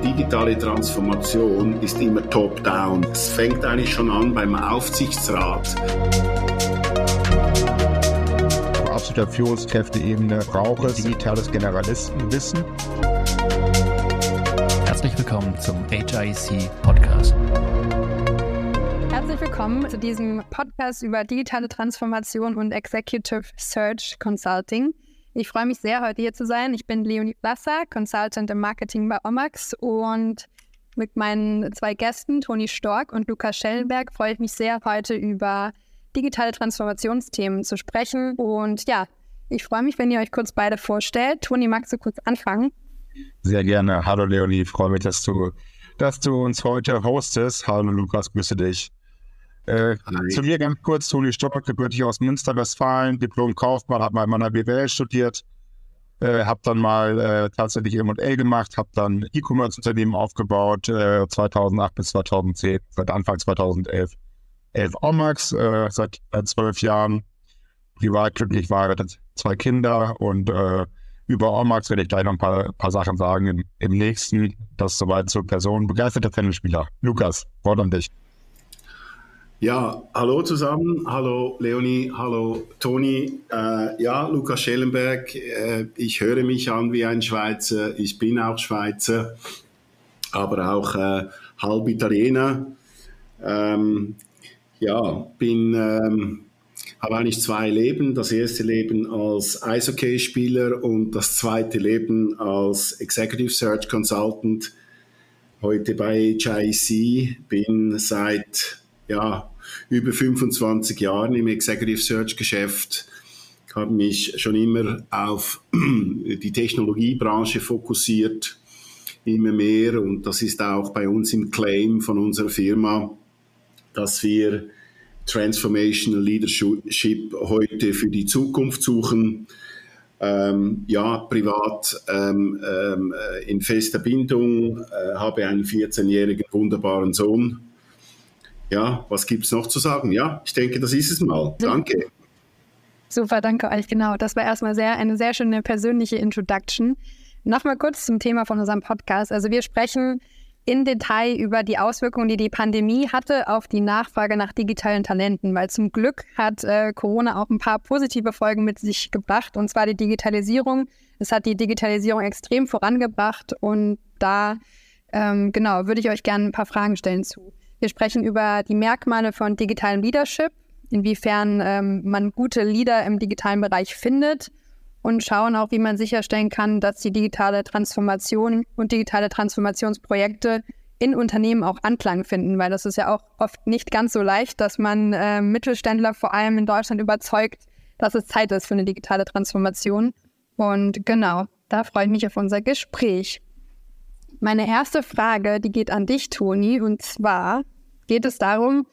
digitale Transformation ist immer top-down. Es fängt eigentlich schon an beim Aufsichtsrat. Auf absoluter Führungskräfteebene braucht es digitales Generalistenwissen. Herzlich willkommen zum HIC Podcast. Herzlich willkommen zu diesem Podcast über digitale Transformation und Executive Search Consulting. Ich freue mich sehr, heute hier zu sein. Ich bin Leonie Blasser, Consultant im Marketing bei Omax und mit meinen zwei Gästen, Toni Stork und Lukas Schellenberg, freue ich mich sehr, heute über digitale Transformationsthemen zu sprechen. Und ja, ich freue mich, wenn ihr euch kurz beide vorstellt. Toni, magst du kurz anfangen? Sehr gerne. Hallo Leonie, ich freue mich, dass du, dass du uns heute hostest. Hallo Lukas, grüße dich. Äh, zu mir ganz kurz, Toni Stock, gebürtig aus Münster, Westfalen, Diplom-Kaufmann, habe mal in meiner BWL studiert, äh, habe dann mal äh, tatsächlich M&A gemacht, habe dann E-Commerce-Unternehmen aufgebaut, 2008 äh, bis 2010, seit Anfang 2011. 11 Omax, äh, seit zwölf Jahren, privat glücklich verheiratet, zwei Kinder und äh, über Omax werde ich gleich noch ein paar, paar Sachen sagen im, im nächsten. Das soweit zur Person. Begeisterter Tennisspieler. Lukas, Wort an dich. Ja, hallo zusammen, hallo Leonie, hallo Toni. Äh, ja, Lukas Schellenberg, äh, ich höre mich an wie ein Schweizer, ich bin auch Schweizer, aber auch äh, halb Italiener. Ähm, ja, bin, ähm, habe eigentlich zwei Leben. Das erste Leben als Eishockeyspieler und das zweite Leben als Executive Search Consultant. Heute bei HIC, bin seit ja, über 25 Jahren im Executive Search Geschäft, habe mich schon immer auf die Technologiebranche fokussiert, immer mehr. Und das ist auch bei uns im Claim von unserer Firma, dass wir Transformational Leadership heute für die Zukunft suchen. Ähm, ja, privat ähm, ähm, äh, in fester Bindung, äh, habe einen 14-jährigen wunderbaren Sohn, ja, was gibt es noch zu sagen? Ja, ich denke, das ist es mal. Danke. Super, danke euch. Genau, das war erstmal sehr, eine sehr schöne persönliche Introduction. Nochmal kurz zum Thema von unserem Podcast. Also wir sprechen in Detail über die Auswirkungen, die die Pandemie hatte auf die Nachfrage nach digitalen Talenten, weil zum Glück hat äh, Corona auch ein paar positive Folgen mit sich gebracht, und zwar die Digitalisierung. Es hat die Digitalisierung extrem vorangebracht und da, ähm, genau, würde ich euch gerne ein paar Fragen stellen zu. Wir sprechen über die Merkmale von digitalem Leadership, inwiefern ähm, man gute Leader im digitalen Bereich findet und schauen auch, wie man sicherstellen kann, dass die digitale Transformation und digitale Transformationsprojekte in Unternehmen auch Anklang finden, weil das ist ja auch oft nicht ganz so leicht, dass man äh, Mittelständler vor allem in Deutschland überzeugt, dass es Zeit ist für eine digitale Transformation. Und genau, da freue ich mich auf unser Gespräch. Meine erste Frage, die geht an dich, Toni, und zwar geht es darum,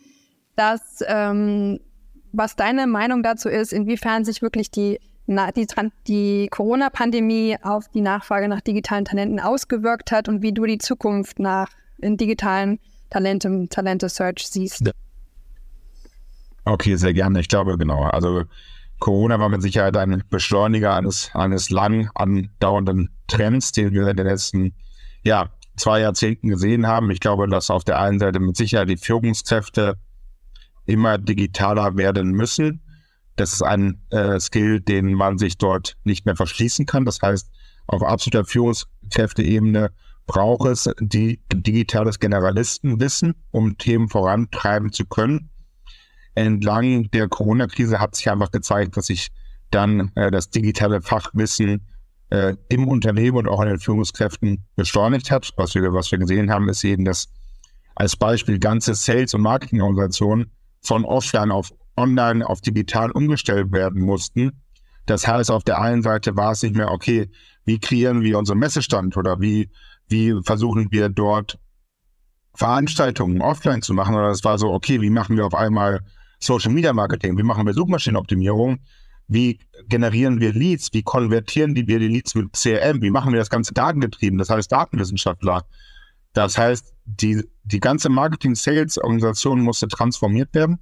dass ähm, was deine Meinung dazu ist, inwiefern sich wirklich die, die, die Corona-Pandemie auf die Nachfrage nach digitalen Talenten ausgewirkt hat und wie du die Zukunft nach in digitalen Talenten, Talente-Search siehst. Okay, sehr gerne. Ich glaube, genau. Also Corona war mit Sicherheit ein Beschleuniger eines, eines lang andauernden Trends, den wir in den letzten ja, zwei Jahrzehnten gesehen haben. Ich glaube, dass auf der einen Seite mit Sicherheit die Führungskräfte immer digitaler werden müssen. Das ist ein äh, Skill, den man sich dort nicht mehr verschließen kann. Das heißt, auf absoluter Führungskräfteebene braucht es die digitales Generalistenwissen, um Themen vorantreiben zu können. Entlang der Corona-Krise hat sich einfach gezeigt, dass sich dann äh, das digitale Fachwissen äh, im Unternehmen und auch an den Führungskräften beschleunigt hat. Was wir, was wir gesehen haben, ist eben, dass als Beispiel ganze Sales- und Marketingorganisationen von offline auf online auf digital umgestellt werden mussten. Das heißt, auf der einen Seite war es nicht mehr, okay, wie kreieren wir unseren Messestand oder wie, wie versuchen wir dort Veranstaltungen offline zu machen, oder es war so, okay, wie machen wir auf einmal Social Media Marketing, wie machen wir Suchmaschinenoptimierung, wie generieren wir Leads? Wie konvertieren wir die Leads mit CRM? Wie machen wir das Ganze datengetrieben? Das heißt Datenwissenschaftler. Das heißt, die, die ganze Marketing-Sales-Organisation musste transformiert werden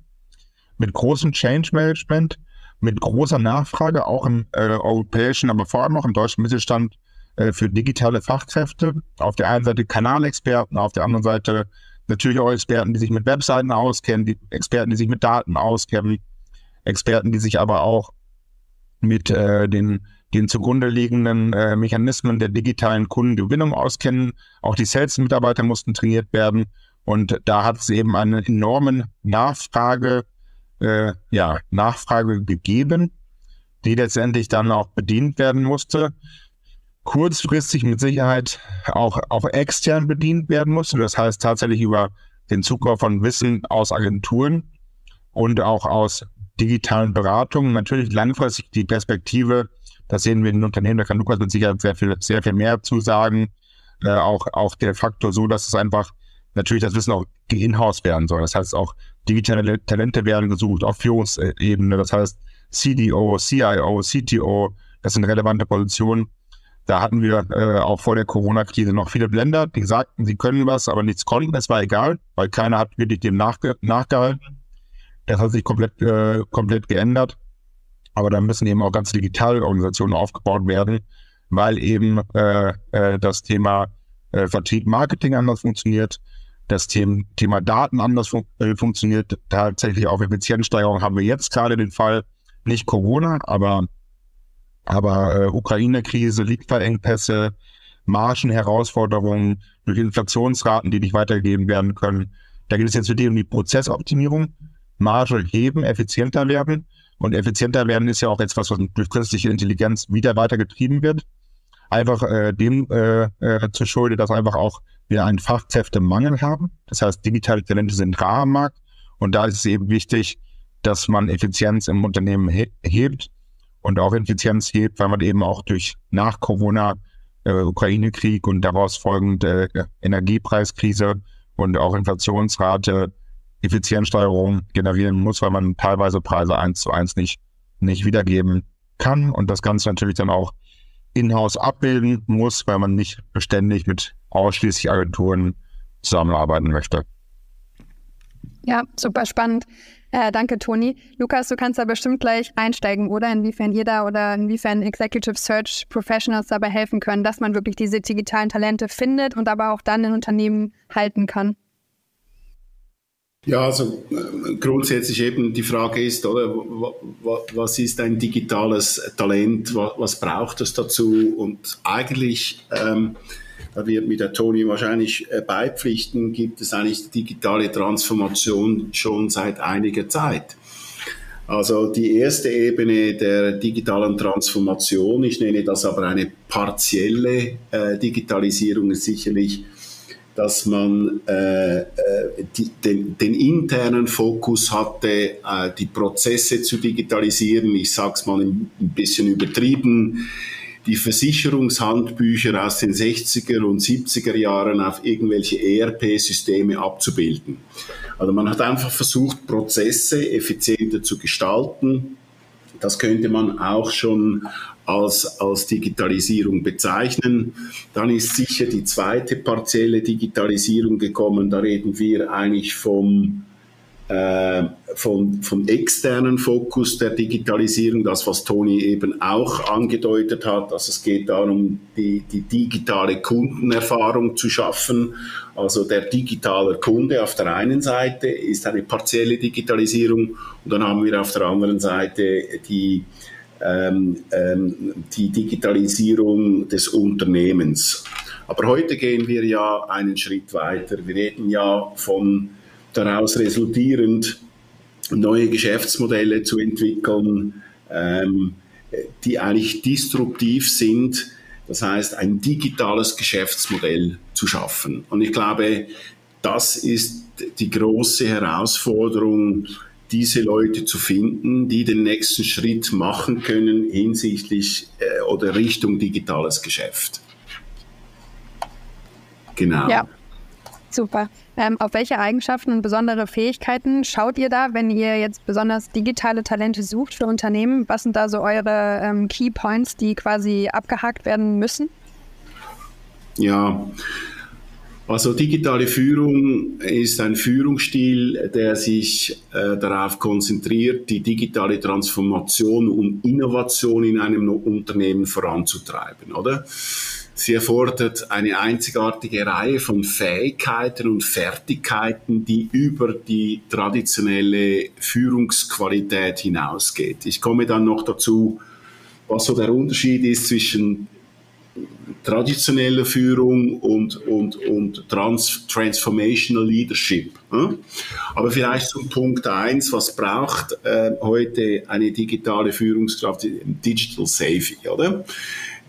mit großem Change-Management, mit großer Nachfrage, auch im äh, europäischen, aber vor allem auch im deutschen Mittelstand äh, für digitale Fachkräfte. Auf der einen Seite Kanalexperten, auf der anderen Seite natürlich auch Experten, die sich mit Webseiten auskennen, die Experten, die sich mit Daten auskennen, Experten, die sich aber auch mit äh, den, den zugrunde liegenden äh, Mechanismen der digitalen Kundengewinnung auskennen. Auch die Sales-Mitarbeiter mussten trainiert werden. Und da hat es eben eine enorme Nachfrage, äh, ja, Nachfrage gegeben, die letztendlich dann auch bedient werden musste. Kurzfristig mit Sicherheit auch, auch extern bedient werden musste. Das heißt tatsächlich über den Zukauf von Wissen aus Agenturen und auch aus digitalen Beratungen. Natürlich langfristig die Perspektive, das sehen wir in den Unternehmen, da kann Lukas mit Sicherheit sehr viel, sehr viel mehr zu sagen. Äh, auch, auch der Faktor so, dass es einfach natürlich das Wissen auch in-house werden soll. Das heißt auch digitale Talente werden gesucht auf Führungsebene. Das heißt CDO, CIO, CTO, das sind relevante Positionen. Da hatten wir äh, auch vor der Corona-Krise noch viele Blender, die sagten, sie können was, aber nichts konnten. Das war egal, weil keiner hat wirklich dem nachge nachgehalten. Das hat sich komplett, äh, komplett geändert. Aber da müssen eben auch ganz digitale Organisationen aufgebaut werden, weil eben äh, äh, das Thema äh, Vertrieb, Marketing anders funktioniert, das Thema, Thema Daten anders fun äh, funktioniert. Tatsächlich auch Effizienzsteigerung haben wir jetzt gerade den Fall, nicht Corona, aber, aber äh, Ukraine-Krise, Lieferengpässe, Margenherausforderungen durch Inflationsraten, die nicht weitergegeben werden können. Da geht es jetzt wirklich um die Prozessoptimierung. Marge heben, effizienter werden. Und effizienter werden ist ja auch etwas, was durch künstliche Intelligenz wieder weiter getrieben wird. Einfach äh, dem äh, äh, zu schulde, dass einfach auch wir einen Fachkräftemangel haben. Das heißt, digitale Talente sind rar am Markt. Und da ist es eben wichtig, dass man Effizienz im Unternehmen he hebt und auch Effizienz hebt, weil man eben auch durch nach Corona äh, Ukraine-Krieg und daraus folgende äh, Energiepreiskrise und auch Inflationsrate Effizienzsteuerung generieren muss, weil man teilweise Preise eins zu eins nicht, nicht wiedergeben kann und das Ganze natürlich dann auch in-house abbilden muss, weil man nicht beständig mit ausschließlich Agenturen zusammenarbeiten möchte. Ja, super spannend. Äh, danke, Toni. Lukas, du kannst da bestimmt gleich einsteigen, oder? Inwiefern ihr da oder inwiefern Executive Search Professionals dabei helfen können, dass man wirklich diese digitalen Talente findet und aber auch dann in Unternehmen halten kann. Ja, also äh, grundsätzlich eben die Frage ist, oder, was ist ein digitales Talent, was, braucht es dazu? Und eigentlich, ähm, da wird mir der Toni wahrscheinlich äh, beipflichten, gibt es eigentlich digitale Transformation schon seit einiger Zeit. Also die erste Ebene der digitalen Transformation, ich nenne das aber eine partielle äh, Digitalisierung, ist sicherlich dass man äh, äh, die, den, den, internen Fokus hatte, äh, die Prozesse zu digitalisieren. Ich sage es mal ein bisschen übertrieben. Die Versicherungshandbücher aus den 60er und 70er Jahren auf irgendwelche ERP-Systeme abzubilden. Also man hat einfach versucht, Prozesse effizienter zu gestalten. Das könnte man auch schon als, als Digitalisierung bezeichnen. Dann ist sicher die zweite partielle Digitalisierung gekommen. Da reden wir eigentlich vom, äh, vom, vom externen Fokus der Digitalisierung, das, was Toni eben auch angedeutet hat. Also es geht darum, die, die digitale Kundenerfahrung zu schaffen. Also der digitale Kunde auf der einen Seite ist eine partielle Digitalisierung und dann haben wir auf der anderen Seite die die Digitalisierung des Unternehmens. Aber heute gehen wir ja einen Schritt weiter. Wir reden ja von daraus resultierend neue Geschäftsmodelle zu entwickeln, ähm, die eigentlich disruptiv sind. Das heißt, ein digitales Geschäftsmodell zu schaffen. Und ich glaube, das ist die große Herausforderung diese Leute zu finden, die den nächsten Schritt machen können hinsichtlich äh, oder Richtung digitales Geschäft. Genau. Ja, super. Ähm, auf welche Eigenschaften und besondere Fähigkeiten schaut ihr da, wenn ihr jetzt besonders digitale Talente sucht für Unternehmen? Was sind da so eure ähm, Key Points, die quasi abgehakt werden müssen? Ja, also digitale Führung ist ein Führungsstil, der sich äh, darauf konzentriert, die digitale Transformation und Innovation in einem Unternehmen voranzutreiben, oder? Sie erfordert eine einzigartige Reihe von Fähigkeiten und Fertigkeiten, die über die traditionelle Führungsqualität hinausgeht. Ich komme dann noch dazu, was so der Unterschied ist zwischen traditionelle Führung und, und, und Trans Transformational Leadership. Aber vielleicht zum Punkt eins: was braucht äh, heute eine digitale Führungskraft? Digital Savvy, oder?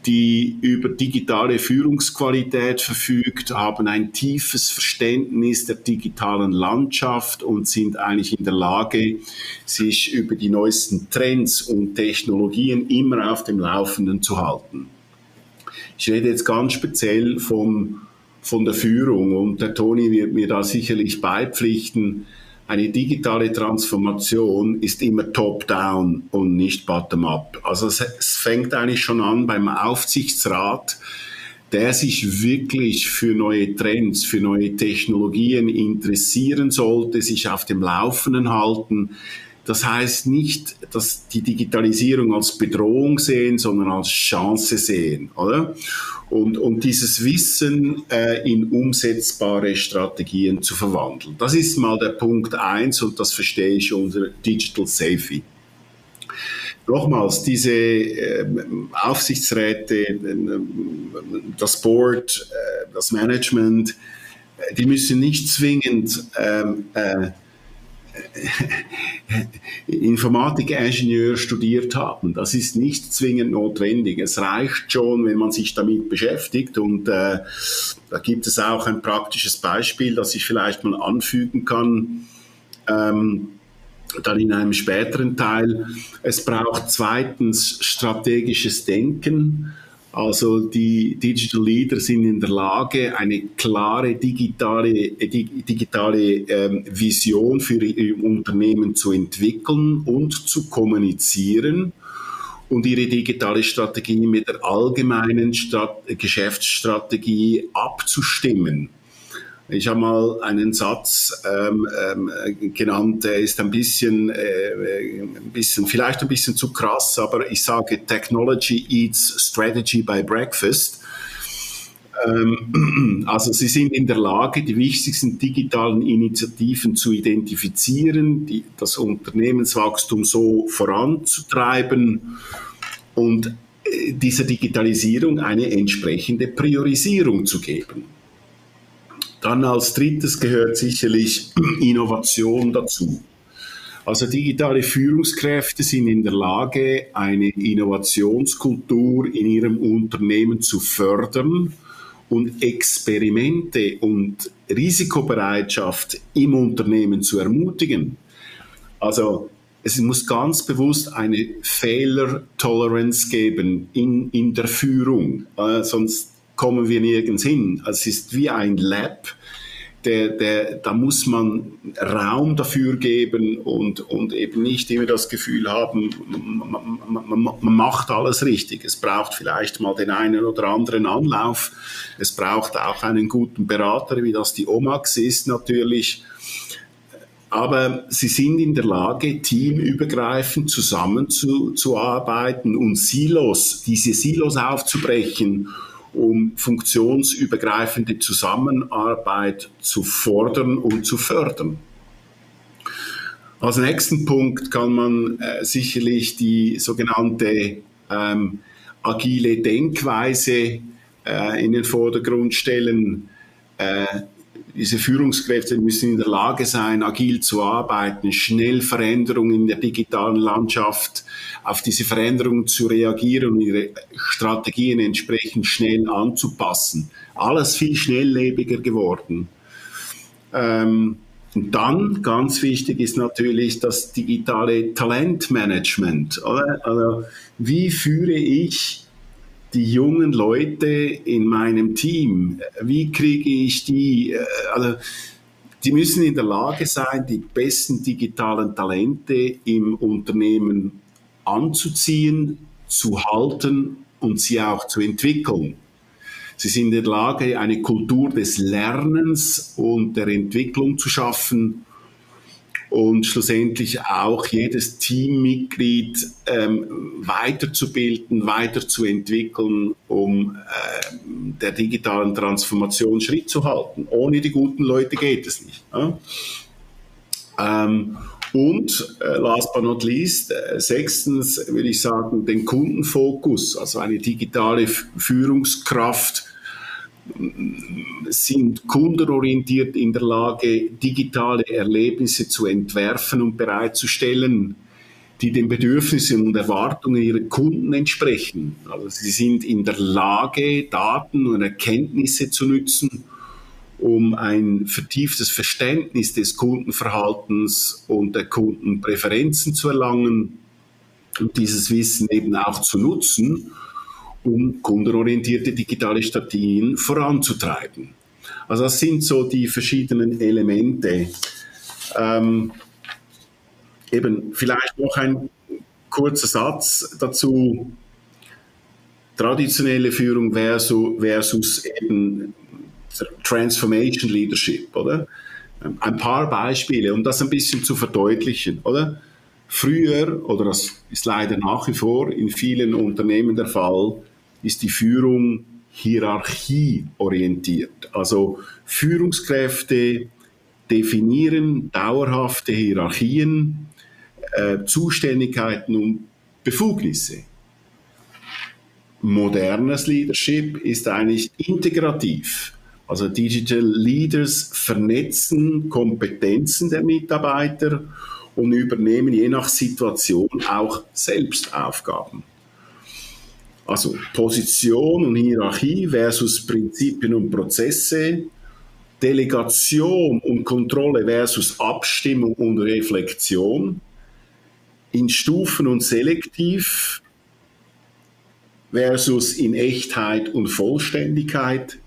die über digitale Führungsqualität verfügt, haben ein tiefes Verständnis der digitalen Landschaft und sind eigentlich in der Lage, sich über die neuesten Trends und Technologien immer auf dem Laufenden zu halten. Ich rede jetzt ganz speziell von, von der Führung und der Toni wird mir da sicherlich beipflichten. Eine digitale Transformation ist immer top-down und nicht bottom-up. Also es, es fängt eigentlich schon an beim Aufsichtsrat, der sich wirklich für neue Trends, für neue Technologien interessieren sollte, sich auf dem Laufenden halten, das heißt nicht, dass die Digitalisierung als Bedrohung sehen, sondern als Chance sehen, oder? Und, und dieses Wissen äh, in umsetzbare Strategien zu verwandeln. Das ist mal der Punkt eins und das verstehe ich unter Digital Safety. Nochmals, diese äh, Aufsichtsräte, äh, das Board, äh, das Management, äh, die müssen nicht zwingend ähm, äh, Informatikingenieur studiert haben. Das ist nicht zwingend notwendig. Es reicht schon, wenn man sich damit beschäftigt. Und äh, da gibt es auch ein praktisches Beispiel, das ich vielleicht mal anfügen kann. Ähm, dann in einem späteren Teil. Es braucht zweitens strategisches Denken. Also die Digital Leader sind in der Lage, eine klare digitale, äh, digitale ähm, Vision für ihr Unternehmen zu entwickeln und zu kommunizieren und ihre digitale Strategie mit der allgemeinen Strat Geschäftsstrategie abzustimmen. Ich habe mal einen Satz ähm, ähm, genannt, der ist ein bisschen, äh, ein bisschen, vielleicht ein bisschen zu krass, aber ich sage, Technology eats strategy by breakfast. Ähm, also sie sind in der Lage, die wichtigsten digitalen Initiativen zu identifizieren, die, das Unternehmenswachstum so voranzutreiben und äh, dieser Digitalisierung eine entsprechende Priorisierung zu geben. Dann als drittes gehört sicherlich Innovation dazu. Also digitale Führungskräfte sind in der Lage, eine Innovationskultur in ihrem Unternehmen zu fördern und Experimente und Risikobereitschaft im Unternehmen zu ermutigen. Also es muss ganz bewusst eine Failure Tolerance geben in, in der Führung, äh, sonst kommen wir nirgends hin. Es ist wie ein Lab. Der, der, da muss man Raum dafür geben und, und eben nicht immer das Gefühl haben, man, man, man, macht alles richtig. Es braucht vielleicht mal den einen oder anderen Anlauf. Es braucht auch einen guten Berater, wie das die OMAX ist natürlich. Aber sie sind in der Lage, teamübergreifend zusammenzuarbeiten und Silos, diese Silos aufzubrechen um funktionsübergreifende Zusammenarbeit zu fordern und zu fördern. Als nächsten Punkt kann man äh, sicherlich die sogenannte ähm, agile Denkweise äh, in den Vordergrund stellen. Äh, diese Führungskräfte müssen in der Lage sein, agil zu arbeiten, schnell Veränderungen in der digitalen Landschaft, auf diese Veränderungen zu reagieren und ihre Strategien entsprechend schnell anzupassen. Alles viel schnelllebiger geworden. Ähm, und dann, ganz wichtig ist natürlich das digitale Talentmanagement. Oder? Also, wie führe ich die jungen Leute in meinem Team, wie kriege ich die, äh, also die müssen in der Lage sein, die besten digitalen Talente im Unternehmen anzuziehen, zu halten und sie auch zu entwickeln. Sie sind in der Lage, eine Kultur des Lernens und der Entwicklung zu schaffen und schlussendlich auch jedes Teammitglied ähm, weiterzubilden, weiterzuentwickeln, um äh, der digitalen Transformation Schritt zu halten. Ohne die guten Leute geht es nicht. Ja? Ähm, und äh, last but not least, äh, sechstens will ich sagen, den Kundenfokus, also eine digitale Führungskraft sind kundenorientiert in der Lage, digitale Erlebnisse zu entwerfen und bereitzustellen, die den Bedürfnissen und Erwartungen ihrer Kunden entsprechen. Also sie sind in der Lage, Daten und Erkenntnisse zu nutzen, um ein vertieftes Verständnis des Kundenverhaltens und der Kundenpräferenzen zu erlangen und dieses Wissen eben auch zu nutzen um kundenorientierte digitale Strategien voranzutreiben. Also das sind so die verschiedenen Elemente. Ähm, eben vielleicht noch ein kurzer Satz dazu. Traditionelle Führung versus, versus eben Transformation Leadership, oder? Ein paar Beispiele, um das ein bisschen zu verdeutlichen, oder? Früher, oder das ist leider nach wie vor in vielen Unternehmen der Fall, ist die Führung hierarchieorientiert. Also Führungskräfte definieren dauerhafte Hierarchien, äh, Zuständigkeiten und Befugnisse. Modernes Leadership ist eigentlich integrativ. Also Digital Leaders vernetzen Kompetenzen der Mitarbeiter und übernehmen je nach Situation auch selbst Aufgaben. Also Position und Hierarchie versus Prinzipien und Prozesse, Delegation und Kontrolle versus Abstimmung und Reflexion, in Stufen und selektiv versus in Echtheit und Vollständigkeit,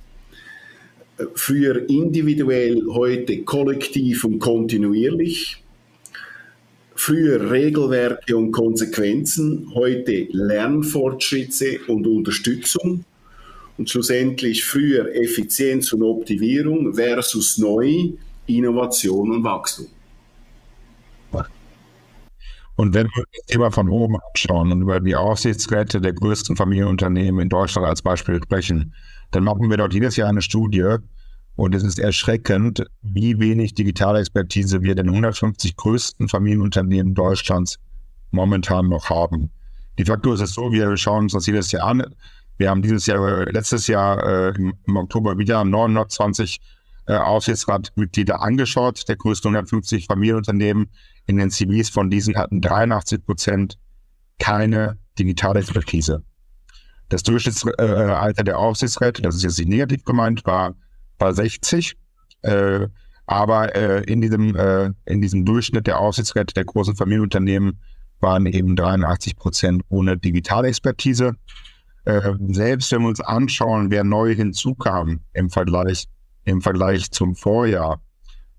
früher individuell, heute kollektiv und kontinuierlich, Früher Regelwerke und Konsequenzen, heute Lernfortschritte und Unterstützung. Und schlussendlich früher Effizienz und Optimierung versus neu Innovation und Wachstum. Und wenn wir das Thema von oben anschauen und über die Aufsichtsräte der größten Familienunternehmen in Deutschland als Beispiel sprechen, dann machen wir dort jedes Jahr eine Studie, und es ist erschreckend, wie wenig digitale Expertise wir den 150 größten Familienunternehmen Deutschlands momentan noch haben. Die Faktor ist es so, wir schauen uns das jedes Jahr an. Wir haben dieses Jahr, letztes Jahr äh, im Oktober wieder 920 äh, Aufsichtsratmitglieder angeschaut, der größten 150 Familienunternehmen. In den CVs von diesen hatten 83 Prozent keine digitale Expertise. Das Durchschnittsalter äh, der Aufsichtsräte, das ist jetzt nicht negativ gemeint, war war 60. Äh, aber äh, in, diesem, äh, in diesem Durchschnitt der Aufsichtsräte der großen Familienunternehmen waren eben 83 Prozent ohne Digitalexpertise. Äh, selbst wenn wir uns anschauen, wer neu hinzukam im Vergleich, im Vergleich zum Vorjahr,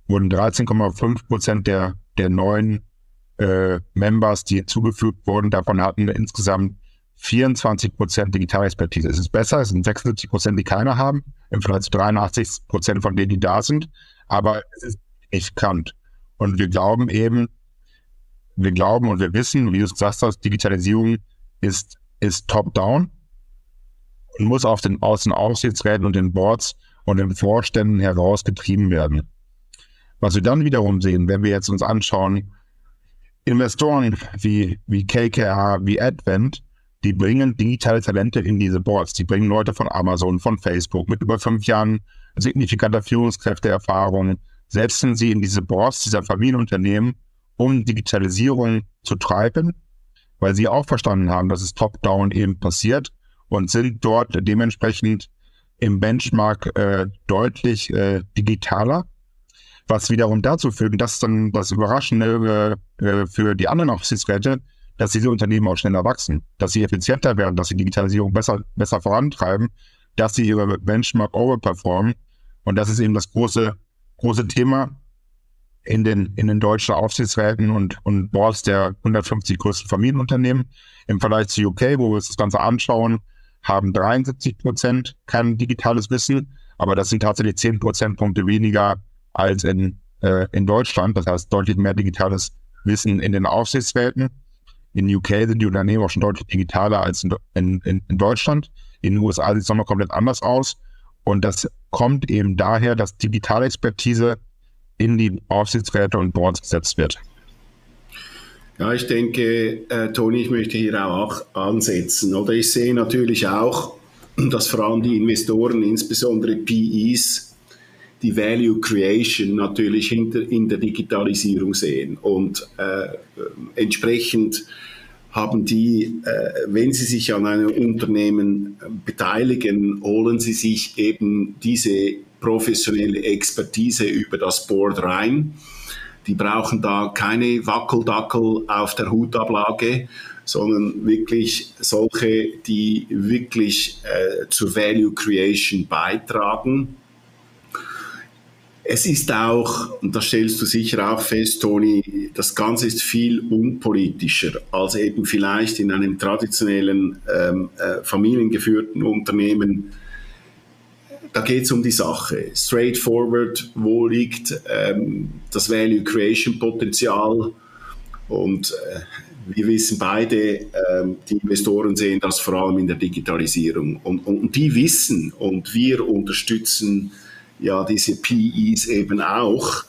wurden 13,5 Prozent der, der neuen äh, Members, die hinzugefügt wurden, davon hatten insgesamt 24 Prozent Digitalexpertise. Es ist besser, es sind 76 Prozent, die keine haben, im Vergleich zu 83 Prozent von denen, die da sind. Aber es ist nicht bekannt. Und wir glauben eben, wir glauben und wir wissen, wie du es gesagt hast, Digitalisierung ist, ist top-down und muss auf den Außen Aufsichtsräten und den Boards und den Vorständen herausgetrieben werden. Was wir dann wiederum sehen, wenn wir jetzt uns anschauen, Investoren wie, wie KKR, wie Advent, die bringen digitale Talente in diese Boards. Die bringen Leute von Amazon, von Facebook mit über fünf Jahren signifikanter Führungskräfteerfahrung, setzen sie in diese Boards dieser Familienunternehmen, um Digitalisierung zu treiben, weil sie auch verstanden haben, dass es top-down eben passiert und sind dort dementsprechend im Benchmark äh, deutlich äh, digitaler, was wiederum dazu führt, dass dann das Überraschende äh, für die anderen Aufsichtsräte, dass diese Unternehmen auch schneller wachsen, dass sie effizienter werden, dass sie Digitalisierung besser, besser vorantreiben, dass sie ihre Benchmark overperformen. Und das ist eben das große, große Thema in den, in den deutschen Aufsichtsräten und, und Boards der 150 größten Familienunternehmen. Im Vergleich zu UK, wo wir uns das Ganze anschauen, haben 73 Prozent kein digitales Wissen, aber das sind tatsächlich 10 Prozentpunkte weniger als in, äh, in Deutschland. Das heißt, deutlich mehr digitales Wissen in den Aufsichtswelten. In UK sind die Unternehmen auch schon deutlich digitaler als in, in, in Deutschland. In den USA sieht es nochmal komplett anders aus. Und das kommt eben daher, dass digitale Expertise in die Aufsichtsräte und Boards gesetzt wird. Ja, ich denke, äh, Toni, ich möchte hier auch ansetzen. Oder ich sehe natürlich auch, dass vor allem die Investoren, insbesondere PEs, die Value Creation natürlich hinter, in der Digitalisierung sehen. Und äh, entsprechend haben die, äh, wenn sie sich an einem Unternehmen beteiligen, holen sie sich eben diese professionelle Expertise über das Board rein. Die brauchen da keine Wackeldackel auf der Hutablage, sondern wirklich solche, die wirklich äh, zur Value Creation beitragen es ist auch, und das stellst du sicher auch fest, Toni, das Ganze ist viel unpolitischer als eben vielleicht in einem traditionellen ähm, äh, familiengeführten Unternehmen. Da geht es um die Sache. Straightforward, wo liegt ähm, das Value Creation Potenzial? Und äh, wir wissen beide, ähm, die Investoren sehen das vor allem in der Digitalisierung. Und, und die wissen und wir unterstützen ja diese PEs eben auch,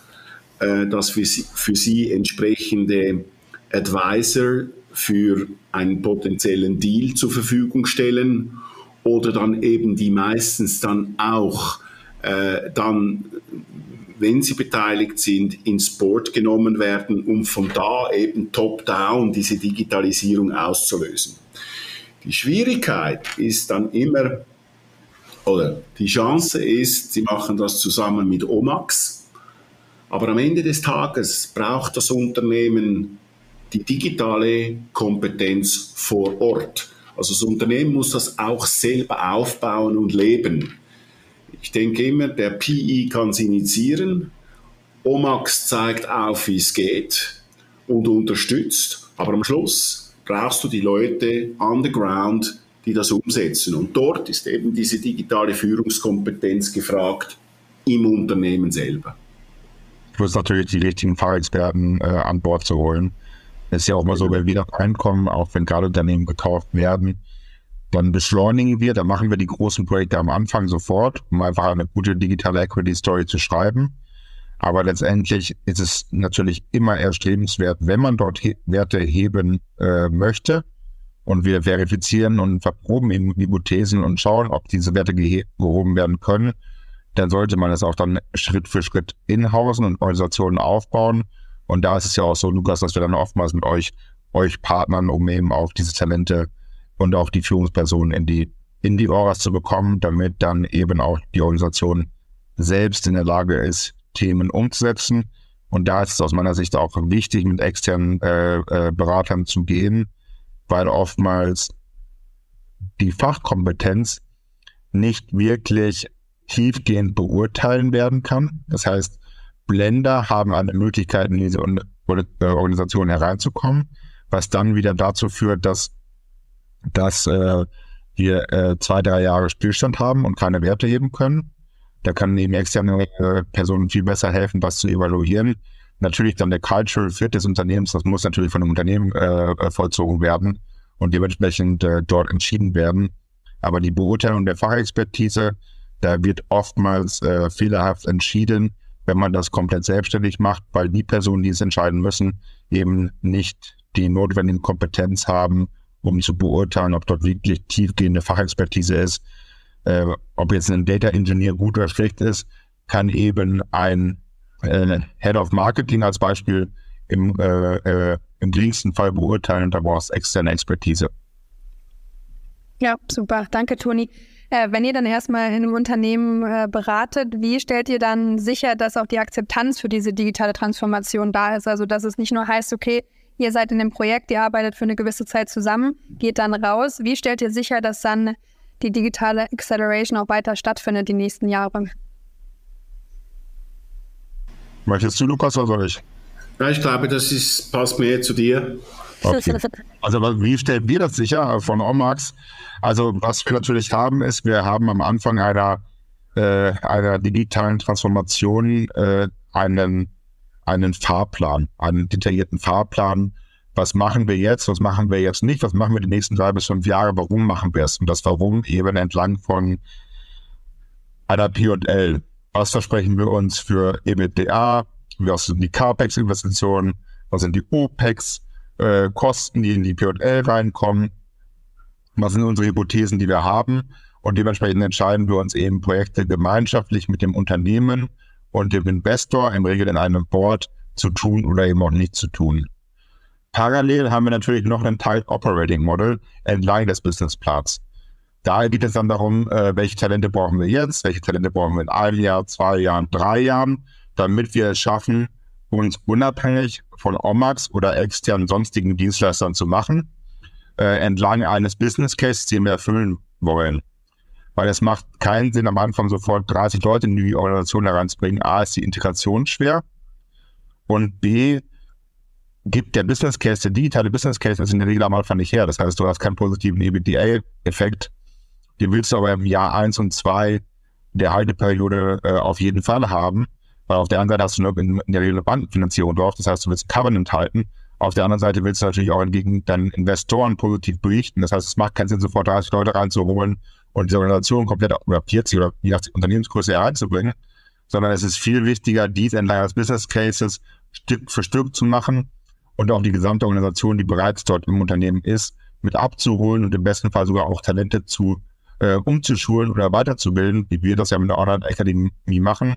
äh, dass wir für sie entsprechende Advisor für einen potenziellen Deal zur Verfügung stellen oder dann eben die meistens dann auch äh, dann, wenn sie beteiligt sind, ins Board genommen werden, um von da eben top-down diese Digitalisierung auszulösen. Die Schwierigkeit ist dann immer, oder die Chance ist, sie machen das zusammen mit Omax, aber am Ende des Tages braucht das Unternehmen die digitale Kompetenz vor Ort. Also das Unternehmen muss das auch selber aufbauen und leben. Ich denke immer, der PI kann es initiieren, Omax zeigt auf, wie es geht und unterstützt, aber am Schluss brauchst du die Leute on the ground, die das umsetzen. Und dort ist eben diese digitale Führungskompetenz gefragt im Unternehmen selber. Plus natürlich die richtigen Fachexperten äh, an Bord zu holen. Ist ja auch mal so, wenn wir reinkommen, auch wenn gerade Unternehmen gekauft werden, dann beschleunigen wir, dann machen wir die großen Projekte am Anfang sofort, um einfach eine gute digitale Equity Story zu schreiben. Aber letztendlich ist es natürlich immer erstrebenswert, wenn man dort he Werte heben äh, möchte, und wir verifizieren und verproben eben Hypothesen und schauen, ob diese Werte gehoben werden können, dann sollte man es auch dann Schritt für Schritt inhausen und Organisationen aufbauen. Und da ist es ja auch so, Lukas, dass wir dann oftmals mit euch, euch partnern, um eben auch diese Talente und auch die Führungspersonen in die, in die Oras zu bekommen, damit dann eben auch die Organisation selbst in der Lage ist, Themen umzusetzen. Und da ist es aus meiner Sicht auch wichtig, mit externen äh, äh, Beratern zu gehen, weil oftmals die Fachkompetenz nicht wirklich tiefgehend beurteilen werden kann. Das heißt, Blender haben eine Möglichkeit, in diese äh, Organisation hereinzukommen, was dann wieder dazu führt, dass, dass äh, wir äh, zwei, drei Jahre Stillstand haben und keine Werte heben können. Da kann eben externe äh, Personen viel besser helfen, das zu evaluieren natürlich dann der Cultural Fit des Unternehmens, das muss natürlich von dem Unternehmen äh, vollzogen werden und dementsprechend äh, dort entschieden werden. Aber die Beurteilung der Fachexpertise, da wird oftmals äh, fehlerhaft entschieden, wenn man das komplett selbstständig macht, weil die Personen, die es entscheiden müssen, eben nicht die notwendige Kompetenz haben, um zu beurteilen, ob dort wirklich tiefgehende Fachexpertise ist. Äh, ob jetzt ein Data Engineer gut oder schlecht ist, kann eben ein äh, Head of Marketing als Beispiel im, äh, äh, im geringsten Fall beurteilen und da brauchst du externe Expertise. Ja, super. Danke, Toni. Äh, wenn ihr dann erstmal in einem Unternehmen äh, beratet, wie stellt ihr dann sicher, dass auch die Akzeptanz für diese digitale Transformation da ist? Also, dass es nicht nur heißt, okay, ihr seid in dem Projekt, ihr arbeitet für eine gewisse Zeit zusammen, geht dann raus. Wie stellt ihr sicher, dass dann die digitale Acceleration auch weiter stattfindet die nächsten Jahre? Möchtest du, Lukas, oder soll ich? Ja, ich glaube, das ist, passt mehr zu dir. Okay. Also wie stellen wir das sicher von Omax? Also was wir natürlich haben, ist, wir haben am Anfang einer, äh, einer digitalen Transformation äh, einen einen Fahrplan, einen detaillierten Fahrplan. Was machen wir jetzt? Was machen wir jetzt nicht? Was machen wir die nächsten drei bis fünf Jahre? Warum machen wir es? Und das Warum eben entlang von einer P&L. Was versprechen wir uns für EBITDA? Was sind die CAPEX-Investitionen? Was sind die OPEX? Äh, die in die P&L reinkommen? Was sind unsere Hypothesen, die wir haben? Und dementsprechend entscheiden wir uns eben Projekte gemeinschaftlich mit dem Unternehmen und dem Investor, im Regel in einem Board, zu tun oder eben auch nicht zu tun. Parallel haben wir natürlich noch ein Tight Operating Model entlang des Businessplans. Da geht es dann darum, äh, welche Talente brauchen wir jetzt, welche Talente brauchen wir in einem Jahr, zwei Jahren, drei Jahren, damit wir es schaffen, uns unabhängig von OMAX oder externen sonstigen Dienstleistern zu machen, äh, entlang eines Business Cases, den wir erfüllen wollen. Weil es macht keinen Sinn, am Anfang sofort 30 Leute in die Organisation heranzubringen. A, ist die Integration schwer. Und B, gibt der Business Case, der digitale Business Case ist in der Regel am Anfang nicht her. Das heißt, du hast keinen positiven EBITDA-Effekt. Den willst du aber im Jahr eins und zwei der Halteperiode äh, auf jeden Fall haben. Weil auf der einen Seite hast du Regel eine Bankenfinanzierung drauf. Das heißt, du willst Covenant halten. Auf der anderen Seite willst du natürlich auch gegen deinen Investoren positiv berichten. Das heißt, es macht keinen Sinn, sofort 30 Leute reinzuholen und diese Organisation komplett oder 40 oder nach Unternehmensgröße reinzubringen, sondern es ist viel wichtiger, dies entlang des Business Cases Stück für Stück zu machen und auch die gesamte Organisation, die bereits dort im Unternehmen ist, mit abzuholen und im besten Fall sogar auch Talente zu äh, umzuschulen oder weiterzubilden, wie wir das ja mit der Online Academy machen.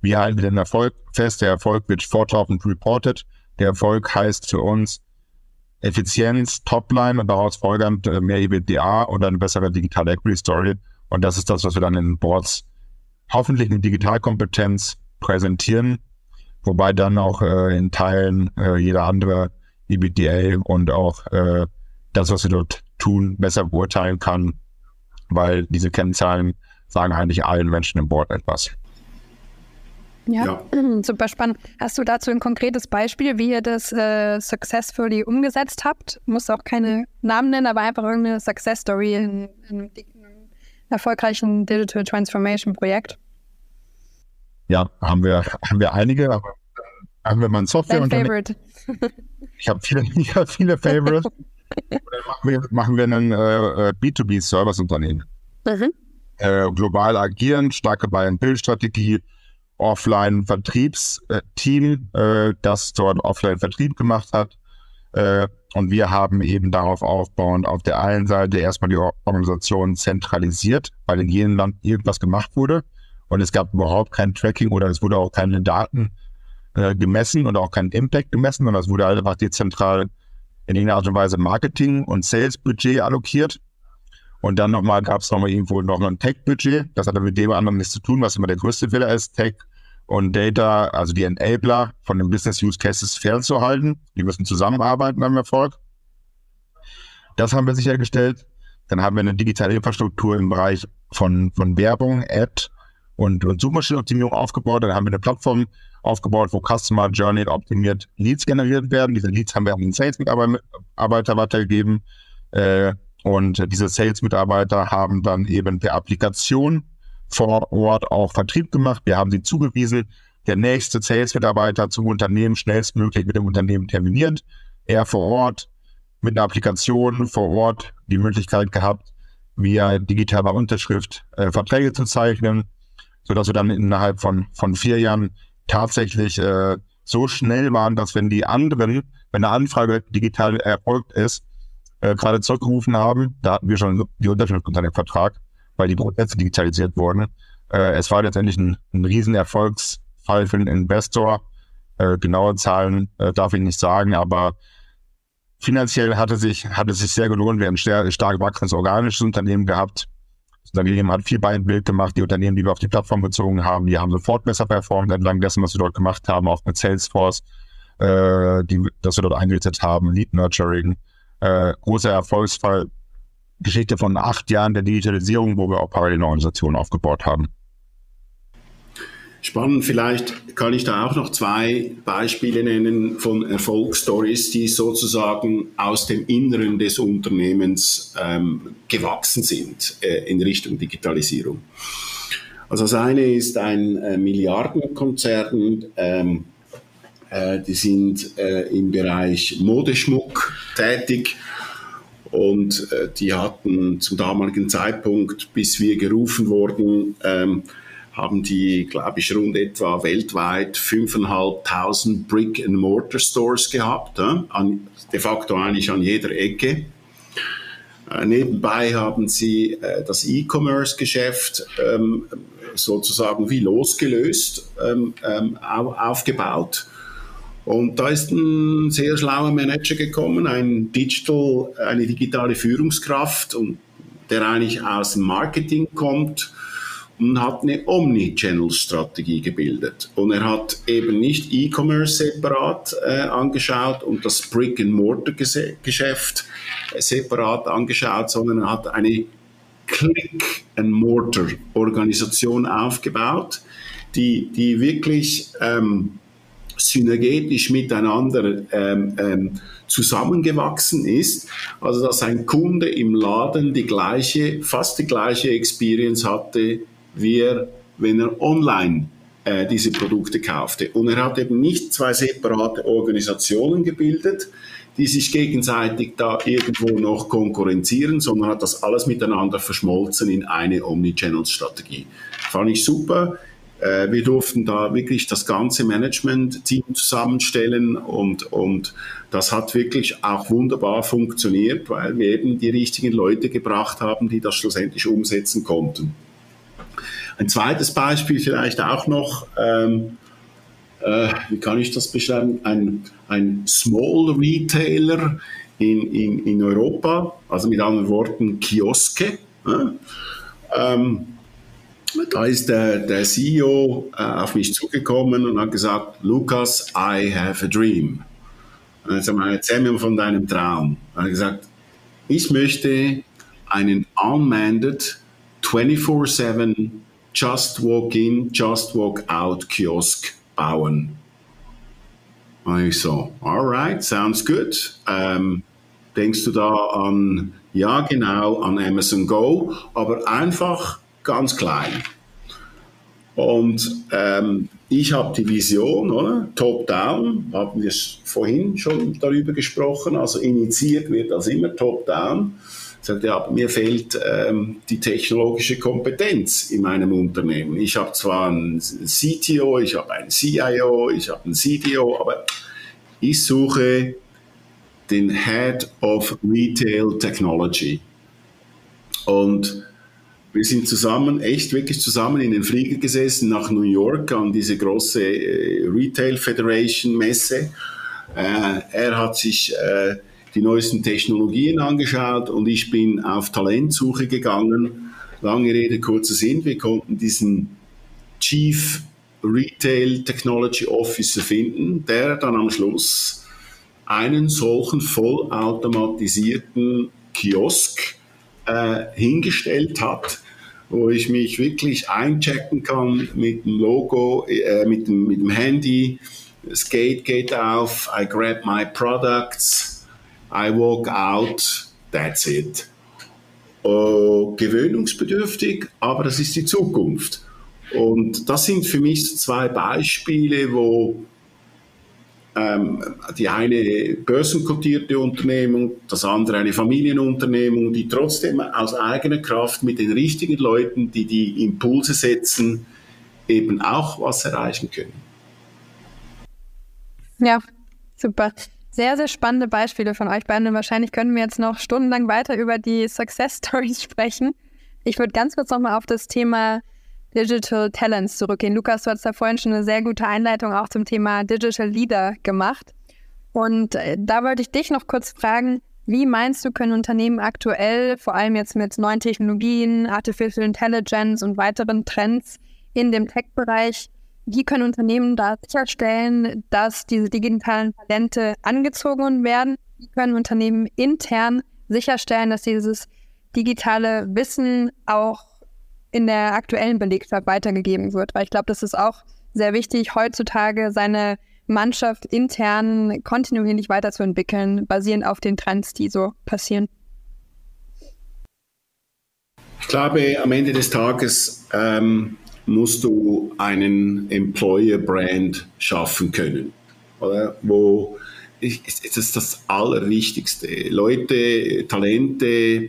Wir halten den Erfolg fest. Der Erfolg wird fortlaufend reported. Der Erfolg heißt für uns, Effizienz, Topline und daraus folgend äh, mehr EBITDA und eine bessere digitale Equity Story. Und das ist das, was wir dann in Boards hoffentlich in Digitalkompetenz präsentieren, wobei dann auch äh, in Teilen äh, jeder andere EBITDA und auch äh, das, was wir dort tun, besser beurteilen kann, weil diese Kennzahlen sagen eigentlich allen Menschen im Board etwas. Ja, ja, super spannend. Hast du dazu ein konkretes Beispiel, wie ihr das äh, successfully umgesetzt habt? Muss auch keine Namen nennen, aber einfach irgendeine Success Story in, in einem erfolgreichen Digital Transformation Projekt. Ja, haben wir, haben wir einige, aber haben wir mal ein Software Dein Favorite. Ich habe viele, ich hab viele Favorites. machen wir, machen wir ein äh, B2B-Service-Unternehmen. Mhm. Äh, global agieren, starke Buy-and-Build-Strategie, Offline-Vertriebsteam, äh, das dort Offline-Vertrieb gemacht hat. Äh, und wir haben eben darauf aufbauend auf der einen Seite erstmal die Organisation zentralisiert, weil in jedem Land irgendwas gemacht wurde. Und es gab überhaupt kein Tracking oder es wurde auch keine Daten äh, gemessen und auch kein Impact gemessen, sondern es wurde halt einfach dezentral in irgendeiner Art und Weise Marketing und Sales-Budget allokiert. Und dann nochmal gab es nochmal irgendwo noch ein Tech-Budget. Das hat aber mit dem anderen nichts zu tun, was immer der größte Fehler ist. Tech und Data, also die Enabler von den Business Use Cases fernzuhalten. Die müssen zusammenarbeiten beim Erfolg. Das haben wir sichergestellt. Dann haben wir eine digitale Infrastruktur im Bereich von, von Werbung, Ad und, und Suchmaschinenoptimierung aufgebaut. Dann haben wir eine Plattform aufgebaut, wo Customer Journey optimiert Leads generiert werden. Diese Leads haben wir an den Sales-Mitarbeiter weitergegeben. Äh, und diese Sales-Mitarbeiter haben dann eben per Applikation vor Ort auch Vertrieb gemacht. Wir haben sie zugewiesen. Der nächste Sales-Mitarbeiter zum Unternehmen schnellstmöglich mit dem Unternehmen terminiert. Er vor Ort mit einer Applikation vor Ort die Möglichkeit gehabt, via digitaler Unterschrift äh, Verträge zu zeichnen, sodass wir dann innerhalb von, von vier Jahren tatsächlich äh, so schnell waren, dass wenn die anderen, wenn eine Anfrage digital erfolgt ist, äh, gerade zurückgerufen haben. Da hatten wir schon die Unterschrift unter dem Vertrag, weil die Prozesse digitalisiert wurden. Äh, es war letztendlich ein, ein Riesenerfolgsfall für den Investor. Äh, genaue Zahlen äh, darf ich nicht sagen, aber finanziell hatte sich, hatte sich sehr gelohnt. Wir haben ein stark wachsendes organisches Unternehmen gehabt. Unternehmen hat viel Bild gemacht. Die Unternehmen, die wir auf die Plattform gezogen haben, die haben sofort besser performt entlang dessen, was wir dort gemacht haben, auch mit Salesforce, äh, die, das wir dort eingesetzt haben, Lead Nurturing, äh, großer Erfolgsfall, Geschichte von acht Jahren der Digitalisierung, wo wir auch parallel eine Organisation aufgebaut haben. Spannend, vielleicht kann ich da auch noch zwei Beispiele nennen von Erfolgsstories, die sozusagen aus dem Inneren des Unternehmens ähm, gewachsen sind äh, in Richtung Digitalisierung. Also das eine ist ein äh, Milliardenkonzern, ähm, Äh, die sind äh, im Bereich Modeschmuck tätig und äh, die hatten zum damaligen Zeitpunkt, bis wir gerufen wurden, ähm, haben die, glaube ich, rund etwa weltweit 5.500 Brick-and-Mortar-Stores gehabt, äh, an, de facto eigentlich an jeder Ecke. Äh, nebenbei haben sie äh, das E-Commerce-Geschäft ähm, sozusagen wie losgelöst ähm, ähm, aufgebaut. Und da ist ein sehr schlauer Manager gekommen, ein Digital, eine digitale Führungskraft, und der eigentlich aus dem Marketing kommt und hat eine Omni-Channel-Strategie gebildet. Und er hat eben nicht E-Commerce separat äh, angeschaut und das Brick-and-Mortar-Geschäft äh, separat angeschaut, sondern er hat eine Click-and-Mortar-Organisation aufgebaut, die, die wirklich ähm, synergetisch miteinander ähm, ähm, zusammengewachsen ist. Also dass ein Kunde im Laden die gleiche, fast die gleiche Experience hatte wer, wenn er online äh, diese Produkte kaufte. Und er hat eben nicht zwei separate Organisationen gebildet, die sich gegenseitig da irgendwo noch konkurrenzieren, sondern hat das alles miteinander verschmolzen in eine Omnichannel-Strategie. Fand ich super. Äh, wir durften da wirklich das ganze Management-Team zusammenstellen und, und das hat wirklich auch wunderbar funktioniert, weil wir eben die richtigen Leute gebracht haben, die das schlussendlich umsetzen konnten. Ein zweites Beispiel vielleicht auch noch, ähm, äh, wie kann ich das beschreiben? Ein, ein Small Retailer in, in, in Europa, also mit anderen Worten Kioske. Äh? Ähm, da ist der, der CEO äh, auf mich zugekommen und hat gesagt, Lukas, I have a dream. Und dann sagt erzähl mir von deinem Traum. Er hat gesagt, ich möchte einen unmanned 24-7 Just Walk In, Just Walk Out Kiosk bauen. Und ich so, alright, sounds good. Ähm, denkst du da an, ja genau, an Amazon Go, aber einfach ganz klein. Und ähm, ich habe die Vision, oder? Top-down, haben wir vorhin schon darüber gesprochen, also initiiert wird das immer top-down sagt, ja, mir fehlt ähm, die technologische Kompetenz in meinem Unternehmen. Ich habe zwar einen CTO, ich habe einen CIO, ich habe einen CDO, aber ich suche den Head of Retail Technology. Und wir sind zusammen, echt wirklich zusammen in den Flieger gesessen nach New York an diese große äh, Retail Federation Messe. Äh, er hat sich äh, die neuesten Technologien angeschaut und ich bin auf Talentsuche gegangen. Lange Rede, kurzer Sinn, wir konnten diesen Chief Retail Technology Officer finden, der dann am Schluss einen solchen vollautomatisierten Kiosk äh, hingestellt hat, wo ich mich wirklich einchecken kann mit dem Logo, äh, mit, dem, mit dem Handy. Das Gate geht auf, I grab my products, I walk out, that's it. Uh, gewöhnungsbedürftig, aber das ist die Zukunft. Und das sind für mich zwei Beispiele, wo ähm, die eine börsenkotierte Unternehmung, das andere eine Familienunternehmung, die trotzdem aus eigener Kraft mit den richtigen Leuten, die die Impulse setzen, eben auch was erreichen können. Ja, super. Sehr, sehr spannende Beispiele von euch beiden. Und wahrscheinlich können wir jetzt noch stundenlang weiter über die Success Stories sprechen. Ich würde ganz kurz nochmal auf das Thema Digital Talents zurückgehen. Lukas, du hast da vorhin schon eine sehr gute Einleitung auch zum Thema Digital Leader gemacht. Und äh, da wollte ich dich noch kurz fragen, wie meinst du, können Unternehmen aktuell, vor allem jetzt mit neuen Technologien, Artificial Intelligence und weiteren Trends in dem Tech-Bereich, wie können Unternehmen da sicherstellen, dass diese digitalen Talente angezogen werden? Wie können Unternehmen intern sicherstellen, dass dieses digitale Wissen auch in der aktuellen Belegschaft weitergegeben wird? Weil ich glaube, das ist auch sehr wichtig, heutzutage seine Mannschaft intern kontinuierlich weiterzuentwickeln, basierend auf den Trends, die so passieren. Ich glaube, am Ende des Tages ähm, musst du einen Employer Brand schaffen können. oder? wo ist das das Allerwichtigste. Leute, Talente, äh,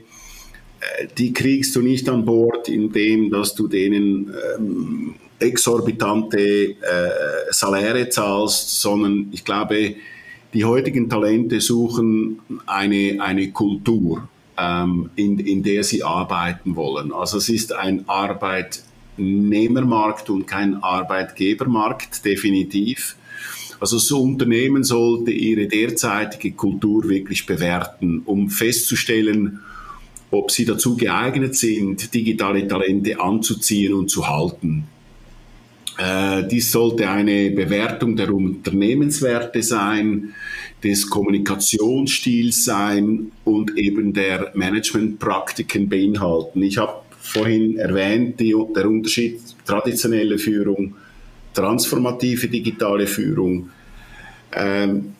die kriegst du nicht an Bord, indem dass du denen ähm, exorbitante äh, Saläre zahlst, sondern ich glaube, die heutigen Talente suchen eine, eine Kultur, ähm, in, in der sie arbeiten wollen. Also es ist ein Arbeitnehmermarkt und kein Arbeitgebermarkt, definitiv. Also so Unternehmen sollte ihre derzeitige Kultur wirklich bewerten, um festzustellen, ob sie dazu geeignet sind, digitale Talente anzuziehen und zu halten. Äh, dies sollte eine Bewertung der Unternehmenswerte sein, des Kommunikationsstils sein und eben der Managementpraktiken beinhalten. Ich habe vorhin erwähnt, die, der Unterschied traditionelle Führung, transformative digitale Führung, ähm,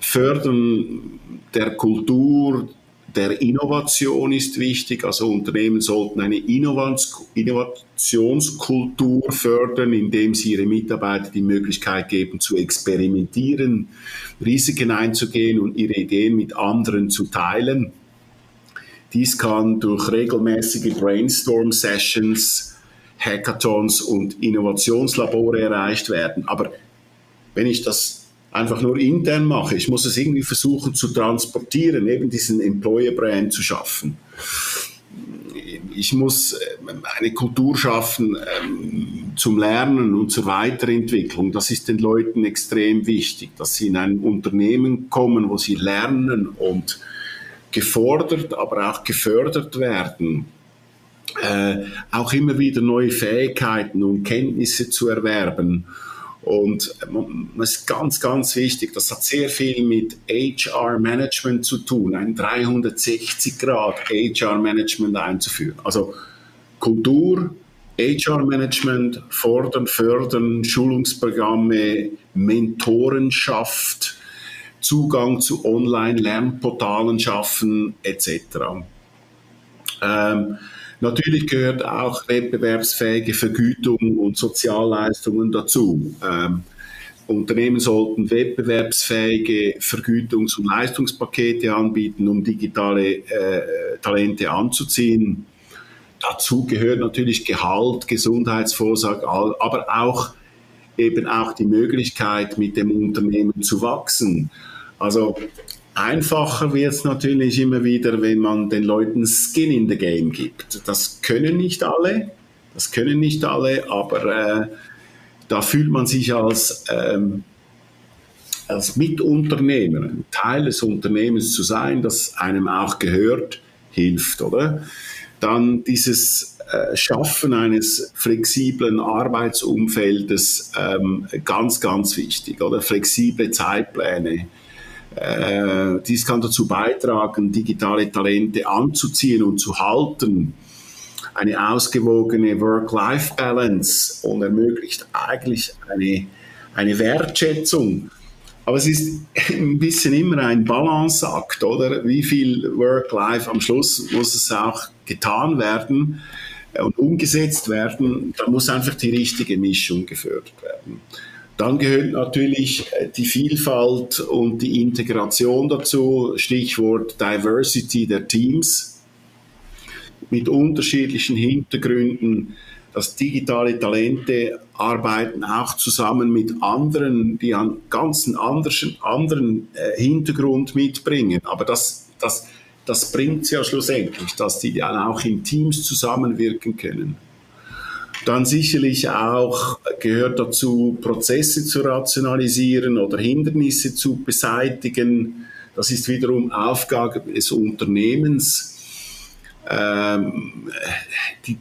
Fördern der Kultur, der Innovation ist wichtig. Also Unternehmen sollten eine Innovationskultur fördern, indem sie ihre Mitarbeiter die Möglichkeit geben, zu experimentieren, Risiken einzugehen und ihre Ideen mit anderen zu teilen. Dies kann durch regelmäßige Brainstorm-Sessions, Hackathons und Innovationslabore erreicht werden. Aber wenn ich das einfach nur intern mache. Ich muss es irgendwie versuchen zu transportieren, eben diesen Employer-Brand zu schaffen. Ich muss ähm, eine Kultur schaffen ähm, zum Lernen und zur Weiterentwicklung. Das ist den Leuten extrem wichtig, dass sie in ein Unternehmen kommen, wo sie lernen und gefordert, aber auch gefördert werden. Äh, auch immer wieder neue Fähigkeiten und Kenntnisse zu erwerben und es ist ganz, ganz wichtig, das hat sehr viel mit HR-Management zu tun, ein 360-Grad HR-Management einzuführen. Also Kultur, HR-Management, fordern, fördern, Schulungsprogramme, Mentorenschaft, Zugang zu Online-Lernportalen schaffen, etc. Ähm, Natürlich gehört auch wettbewerbsfähige Vergütung und Sozialleistungen dazu. Ähm, Unternehmen sollten wettbewerbsfähige Vergütungs- und Leistungspakete anbieten, um digitale äh, Talente anzuziehen. Dazu gehört natürlich Gehalt, Gesundheitsvorsorge, aber auch eben auch die Möglichkeit, mit dem Unternehmen zu wachsen. Also Einfacher wird es natürlich immer wieder, wenn man den Leuten Skin in the Game gibt. Das können nicht alle, das können nicht alle, aber äh, da fühlt man sich als, ähm, als Mitunternehmer, Teil des Unternehmens zu sein, das einem auch gehört, hilft, oder? Dann dieses äh, Schaffen eines flexiblen Arbeitsumfeldes ähm, ganz, ganz wichtig, oder? Flexible Zeitpläne äh, dies kann dazu beitragen, digitale Talente anzuziehen und zu halten. Eine ausgewogene Work-Life-Balance und ermöglicht eigentlich eine, eine Wertschätzung. Aber es ist ein bisschen immer ein Balanceakt, oder? Wie viel Work-Life am Schluss muss es auch getan werden und umgesetzt werden. Da muss einfach die richtige Mischung gefördert werden. Dann gehört natürlich äh, die Vielfalt und die Integration dazu, Stichwort Diversity der Teams mit unterschiedlichen Hintergründen. dass digitale Talente arbeiten auch zusammen mit anderen, die einen ganz anderen, anderen äh, Hintergrund mitbringen. Aber das, das, das bringt es ja schlussendlich, dass die dann auch in Teams zusammenwirken können. Dann sicherlich auch gehört dazu, Prozesse zu rationalisieren oder Hindernisse zu beseitigen. Das ist wiederum Aufgabe des Unternehmens. Ähm, die,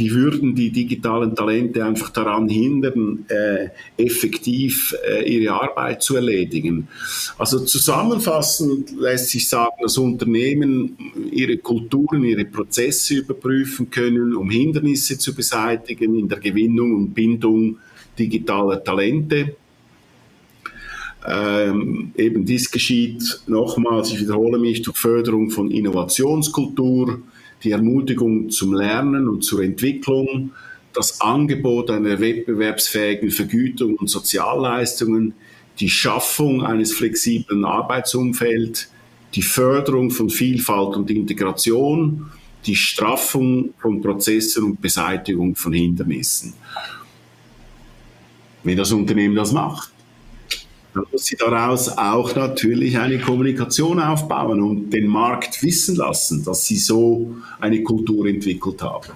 die würden die digitalen Talente einfach daran hindern, äh, effektiv äh, ihre Arbeit zu erledigen. Also zusammenfassend lässt sich sagen, dass Unternehmen ihre Kulturen, ihre Prozesse überprüfen können, um Hindernisse zu beseitigen in der Gewinnung und Bindung digitaler Talente. Ähm, eben dies geschieht nochmals, ich wiederhole mich, durch Förderung von Innovationskultur, die Ermutigung zum Lernen und zur Entwicklung, das Angebot einer wettbewerbsfähigen Vergütung und Sozialleistungen, die Schaffung eines flexiblen Arbeitsumfelds, die Förderung von Vielfalt und Integration, die Straffung von Prozessen und Beseitigung von Hindernissen. Wenn das Unternehmen das macht, dann muss sie daraus auch natürlich eine Kommunikation aufbauen und den Markt wissen lassen, dass sie so eine Kultur entwickelt haben.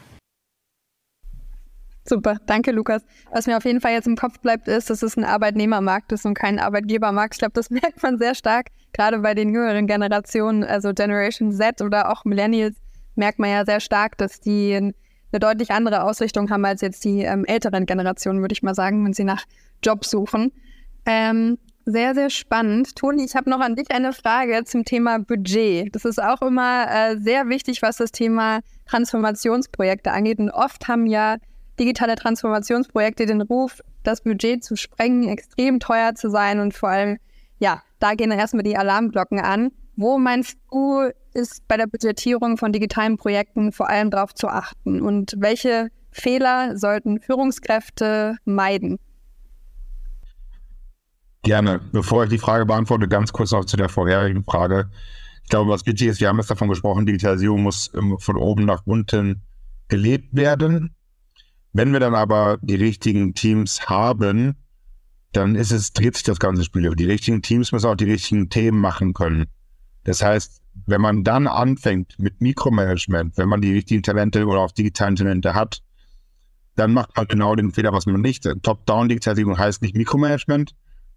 Super, danke Lukas. Was mir auf jeden Fall jetzt im Kopf bleibt, ist, dass es ein Arbeitnehmermarkt ist und kein Arbeitgebermarkt. Ich glaube, das merkt man sehr stark, gerade bei den jüngeren Generationen, also Generation Z oder auch Millennials, merkt man ja sehr stark, dass die eine deutlich andere Ausrichtung haben als jetzt die ähm, älteren Generationen, würde ich mal sagen, wenn sie nach Jobs suchen. Ähm, sehr, sehr spannend. Toni, ich habe noch an dich eine Frage zum Thema Budget. Das ist auch immer äh, sehr wichtig, was das Thema Transformationsprojekte angeht. Und oft haben ja digitale Transformationsprojekte den Ruf, das Budget zu sprengen, extrem teuer zu sein und vor allem, ja, da gehen dann erstmal die Alarmglocken an. Wo meinst du, ist bei der Budgetierung von digitalen Projekten vor allem darauf zu achten und welche Fehler sollten Führungskräfte meiden? Gerne. Bevor ich die Frage beantworte, ganz kurz noch zu der vorherigen Frage. Ich glaube, was wichtig ist, wir haben jetzt davon gesprochen, Digitalisierung muss von oben nach unten gelebt werden. Wenn wir dann aber die richtigen Teams haben, dann ist es, dreht sich das ganze Spiel. Die richtigen Teams müssen auch die richtigen Themen machen können. Das heißt, wenn man dann anfängt mit Mikromanagement, wenn man die richtigen Talente oder auch digitalen Talente hat, dann macht man genau den Fehler, was man nicht. Top-Down-Digitalisierung heißt nicht Mikromanagement.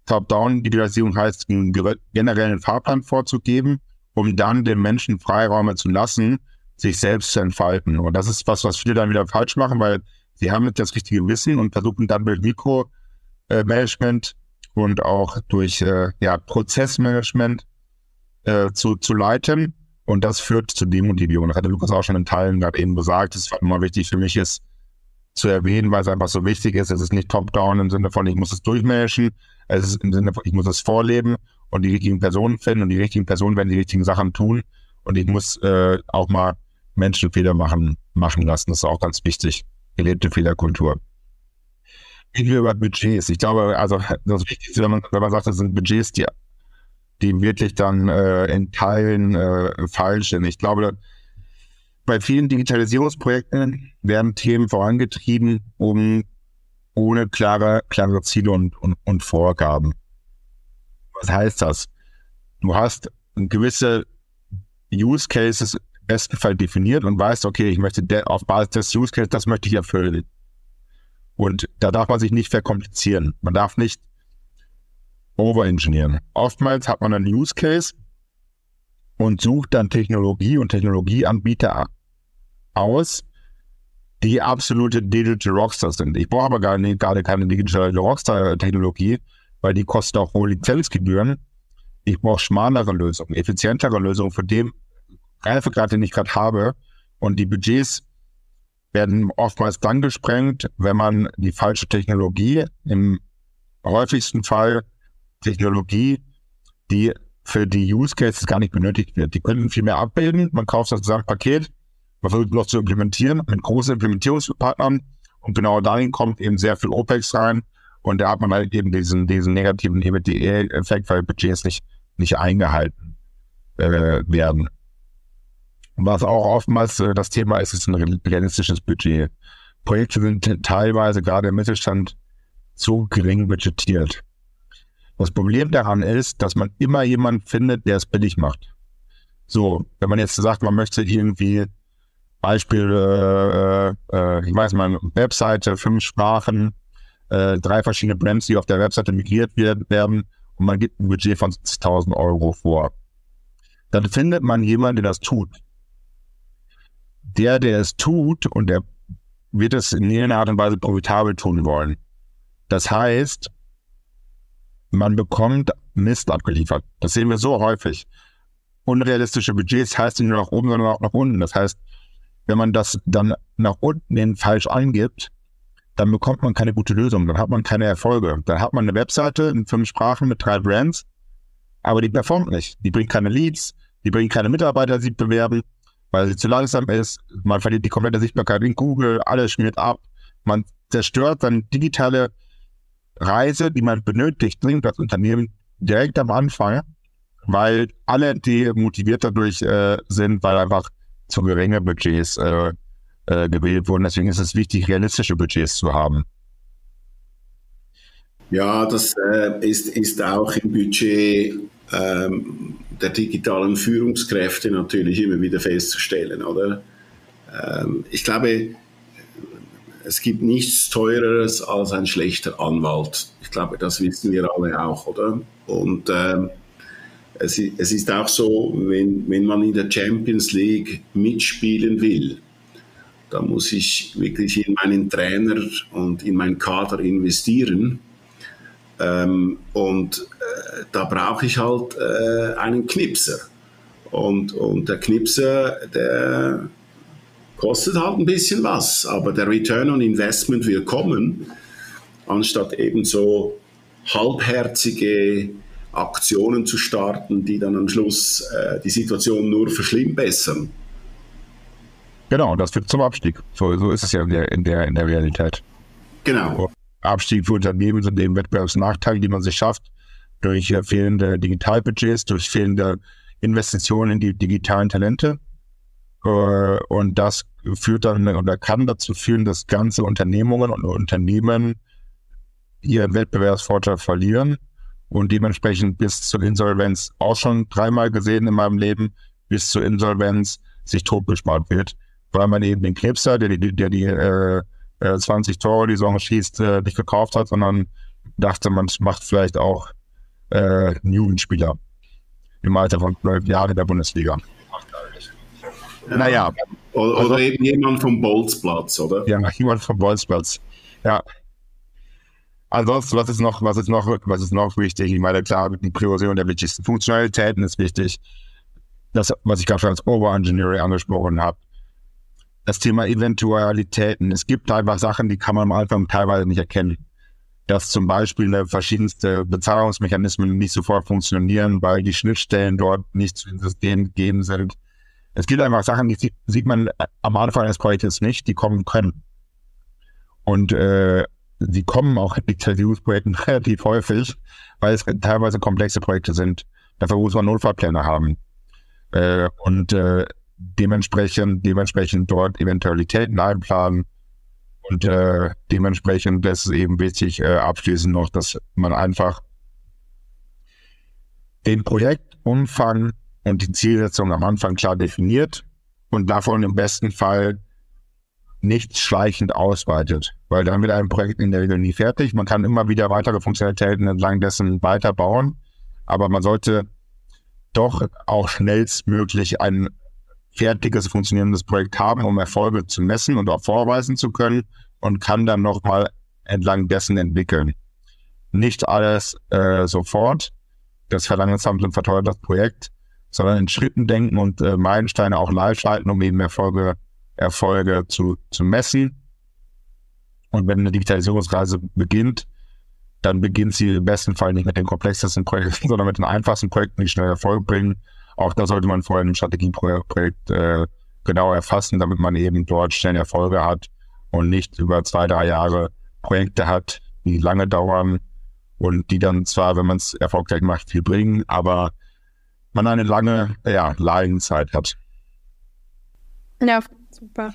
Top-Down-Digitalisierung heißt, einen generellen Fahrplan vorzugeben, um dann den Menschen Freiräume zu lassen, sich selbst zu entfalten. Und das ist was, was viele dann wieder falsch machen, weil sie haben nicht das richtige Wissen und versuchen dann mit Mikromanagement und auch durch äh, ja, Prozessmanagement äh, zu, zu leiten. Und das führt zu Demotivierung. Das hatte Lukas auch schon in Teilen gerade eben gesagt. Das war immer wichtig für mich ist zu erwähnen, weil es einfach so wichtig ist. Es ist nicht top-down im Sinne von, ich muss es durchmanagen. Es ist im Sinne von, ich muss es vorleben und die richtigen Personen finden und die richtigen Personen werden die richtigen Sachen tun. Und ich muss äh, auch mal Menschen Fehler machen, machen lassen. Das ist auch ganz wichtig gelebte Fehlerkultur. Wie viel über Budgets? Ich glaube, also das Wichtigste, wenn man, wenn man sagt, das sind Budgets, die, die wirklich dann äh, in Teilen äh, falsch sind. Ich glaube, bei vielen Digitalisierungsprojekten werden Themen vorangetrieben, um ohne klare, klare Ziele und, und, und Vorgaben. Was heißt das? Du hast gewisse Use Cases besten Fall definiert und weißt, okay, ich möchte auf Basis des Use Case, das möchte ich erfüllen. Und da darf man sich nicht verkomplizieren. Man darf nicht overengineeren. Oftmals hat man einen Use Case und sucht dann Technologie und Technologieanbieter aus, die absolute Digital Rockstars sind. Ich brauche aber gar nicht, gerade keine Digital Rockstar-Technologie, weil die kostet auch hohe Lizenzgebühren. Ich brauche schmalere Lösungen, effizientere Lösungen für den Reifegrad, den ich gerade habe. Und die Budgets werden oftmals dann gesprengt, wenn man die falsche Technologie, im häufigsten Fall Technologie, die für die Use Cases gar nicht benötigt wird. Die könnten viel mehr abbilden. Man kauft das Gesamtpaket, versucht bloß zu implementieren mit großen Implementierungspartnern und genau dahin kommt eben sehr viel OPEX rein und da hat man halt eben diesen, diesen negativen EBITDA-Effekt, weil Budgets nicht, nicht eingehalten äh, werden. Was auch oftmals äh, das Thema ist, ist ein realistisches Budget. Projekte sind teilweise gerade im Mittelstand zu gering budgetiert. Das Problem daran ist, dass man immer jemanden findet, der es billig macht. So, wenn man jetzt sagt, man möchte irgendwie Beispiel, äh, äh, ich weiß mal, Webseite, fünf Sprachen, äh, drei verschiedene Brands, die auf der Webseite migriert werden und man gibt ein Budget von 70.000 Euro vor. Dann findet man jemanden, der das tut der, der es tut, und der wird es in irgendeiner Art und Weise profitabel tun wollen. Das heißt, man bekommt Mist abgeliefert. Das sehen wir so häufig. Unrealistische Budgets heißt nicht nur nach oben, sondern auch nach unten. Das heißt, wenn man das dann nach unten hin falsch eingibt, dann bekommt man keine gute Lösung, dann hat man keine Erfolge. Dann hat man eine Webseite in fünf Sprachen mit drei Brands, aber die performt nicht. Die bringt keine Leads, die bringt keine Mitarbeiter, die sich bewerben weil sie zu langsam ist. Man verliert die komplette Sichtbarkeit in Google, alles schmiert ab. Man zerstört dann digitale Reise, die man benötigt, dringend als Unternehmen direkt am Anfang, weil alle demotiviert dadurch äh, sind, weil einfach zu geringe Budgets äh, äh, gewählt wurden. Deswegen ist es wichtig, realistische Budgets zu haben. Ja, das äh, ist, ist auch im Budget ähm, der digitalen Führungskräfte natürlich immer wieder festzustellen, oder? Ähm, ich glaube, es gibt nichts teureres als ein schlechter Anwalt. Ich glaube, das wissen wir alle auch, oder? Und ähm, es, es, ist auch so, wenn, wenn man in der Champions League mitspielen will, dann muss ich wirklich in meinen Trainer und in meinen Kader investieren. Ähm, und äh, da brauche ich halt äh, einen Knipser. Und, und der Knipser, der kostet halt ein bisschen was, aber der Return on Investment will kommen, anstatt eben so halbherzige Aktionen zu starten, die dann am Schluss äh, die Situation nur verschlimmbessern. Genau, das führt zum Abstieg. So, so ist es ja in der, in der, in der Realität. Genau. Abstieg für Unternehmen sind eben Wettbewerbsnachteile, die man sich schafft durch äh, fehlende Digitalbudgets, durch fehlende Investitionen in die digitalen Talente. Äh, und das führt dann oder kann dazu führen, dass ganze Unternehmungen und Unternehmen ihren Wettbewerbsvorteil verlieren und dementsprechend bis zur Insolvenz auch schon dreimal gesehen in meinem Leben, bis zur Insolvenz sich totgespart wird, weil man eben den Knipser, der die, der die äh, 20 äh, Tore die Saison schießt, äh, nicht gekauft hat, sondern dachte, man macht vielleicht auch äh, einen Jugendspieler im Alter von 12 Jahren in der Bundesliga. Ja. Naja. Oder, oder, eben jemand vom Bolzplatz, oder? Ja, jemand vom Bolzplatz. Ja. Ansonsten, was ist noch, was ist noch, was ist noch wichtig? Ich meine, klar, die Priorisierung der wichtigsten Funktionalitäten ist wichtig. Das, was ich gerade schon als Overengineering angesprochen habe. Das Thema Eventualitäten. Es gibt einfach Sachen, die kann man am Anfang teilweise nicht erkennen. Dass zum Beispiel verschiedenste Bezahlungsmechanismen nicht sofort funktionieren, weil die Schnittstellen dort nicht zu den Systemen gegeben sind es gibt einfach Sachen, die sieht man am Anfang eines Projektes nicht, die kommen können. Und äh, die kommen auch in Digitalisierungsprojekten relativ häufig, weil es teilweise komplexe Projekte sind. Dafür muss man Notfallpläne haben. Äh, und äh, dementsprechend, dementsprechend dort Eventualitäten einplanen. Und äh, dementsprechend ist es eben wichtig, äh, abschließend noch, dass man einfach den Projektumfang und die Zielsetzung am Anfang klar definiert und davon im besten Fall nicht schleichend ausweitet, weil dann wird ein Projekt in der Regel nie fertig. Man kann immer wieder weitere Funktionalitäten entlang dessen weiterbauen, aber man sollte doch auch schnellstmöglich ein fertiges, funktionierendes Projekt haben, um Erfolge zu messen und auch vorweisen zu können und kann dann nochmal entlang dessen entwickeln. Nicht alles äh, sofort. Das verlangsamt und verteuert das Projekt, sondern in Schritten denken und äh, Meilensteine auch live schalten, um eben Erfolge, Erfolge zu, zu messen. Und wenn eine Digitalisierungsreise beginnt, dann beginnt sie im besten Fall nicht mit den komplexesten Projekten, sondern mit den einfachsten Projekten, die schnell Erfolg bringen. Auch da sollte man vorher ein Strategieprojekt äh, genau erfassen, damit man eben dort schnell Erfolge hat und nicht über zwei, drei Jahre Projekte hat, die lange dauern und die dann zwar, wenn man es erfolgreich macht, viel bringen, aber man eine lange ja, Leidenzeit hat. Ja, super.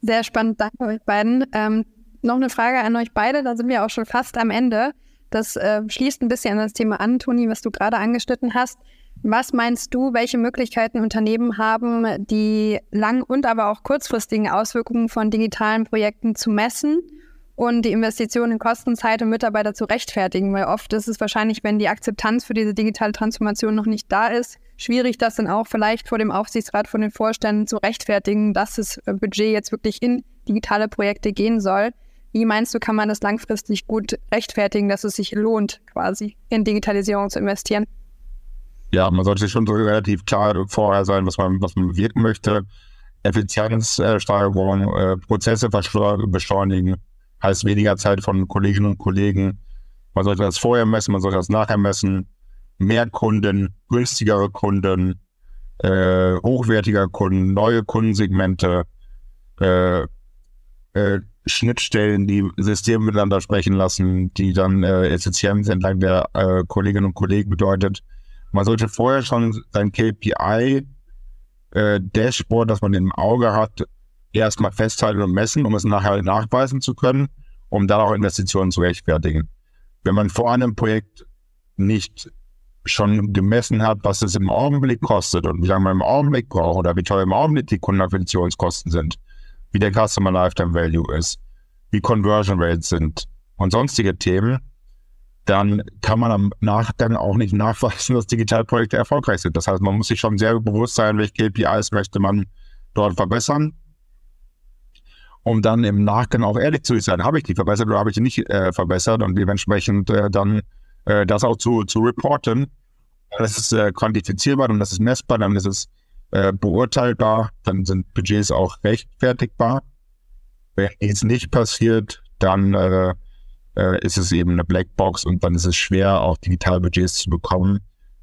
Sehr spannend. Danke euch beiden. Ähm, noch eine Frage an euch beide. Da sind wir auch schon fast am Ende. Das äh, schließt ein bisschen an das Thema an, Toni, was du gerade angeschnitten hast. Was meinst du, welche Möglichkeiten Unternehmen haben, die lang- und aber auch kurzfristigen Auswirkungen von digitalen Projekten zu messen und die Investitionen in Kosten, Zeit und Mitarbeiter zu rechtfertigen, weil oft ist es wahrscheinlich, wenn die Akzeptanz für diese digitale Transformation noch nicht da ist, schwierig, das dann auch vielleicht vor dem Aufsichtsrat, von den Vorständen zu rechtfertigen, dass das äh, Budget jetzt wirklich in digitale Projekte gehen soll. Wie meinst du, kann man das langfristig gut rechtfertigen, dass es sich lohnt, quasi in Digitalisierung zu investieren? Ja, man sollte schon so relativ klar vorher sein, was man, was man bewirken möchte. Effizienzsteigerung, äh, Prozesse beschleunigen, heißt weniger Zeit von Kolleginnen und Kollegen. Man sollte das vorher messen, man sollte das nachher messen. Mehr Kunden, günstigere Kunden, äh, hochwertiger Kunden, neue Kundensegmente, äh, äh, Schnittstellen, die Systeme miteinander sprechen lassen, die dann äh, Effizienz entlang der äh, Kolleginnen und Kollegen bedeutet. Man sollte vorher schon sein KPI äh, das man im Auge hat, erstmal festhalten und messen, um es nachher nachweisen zu können, um dann auch Investitionen zu rechtfertigen. Wenn man vor einem Projekt nicht schon gemessen hat, was es im Augenblick kostet und wie lange man im Augenblick braucht oder wie teuer im Augenblick die Kundenakquisitionskosten sind, wie der Customer Lifetime Value ist, wie Conversion Rates sind und sonstige Themen, dann kann man am Nachgang auch nicht nachweisen, dass Digitalprojekte erfolgreich sind. Das heißt, man muss sich schon sehr bewusst sein, welche KPIs möchte man dort verbessern, um dann im Nachgang auch ehrlich zu sein, habe ich die verbessert oder habe ich die nicht äh, verbessert und dementsprechend äh, dann äh, das auch zu, zu reporten. Das ist äh, quantifizierbar und das ist messbar, dann ist es äh, beurteilbar, dann sind Budgets auch rechtfertigbar. Wenn es nicht passiert, dann äh, äh, ist es eben eine Blackbox und dann ist es schwer, auch Digitalbudgets zu bekommen,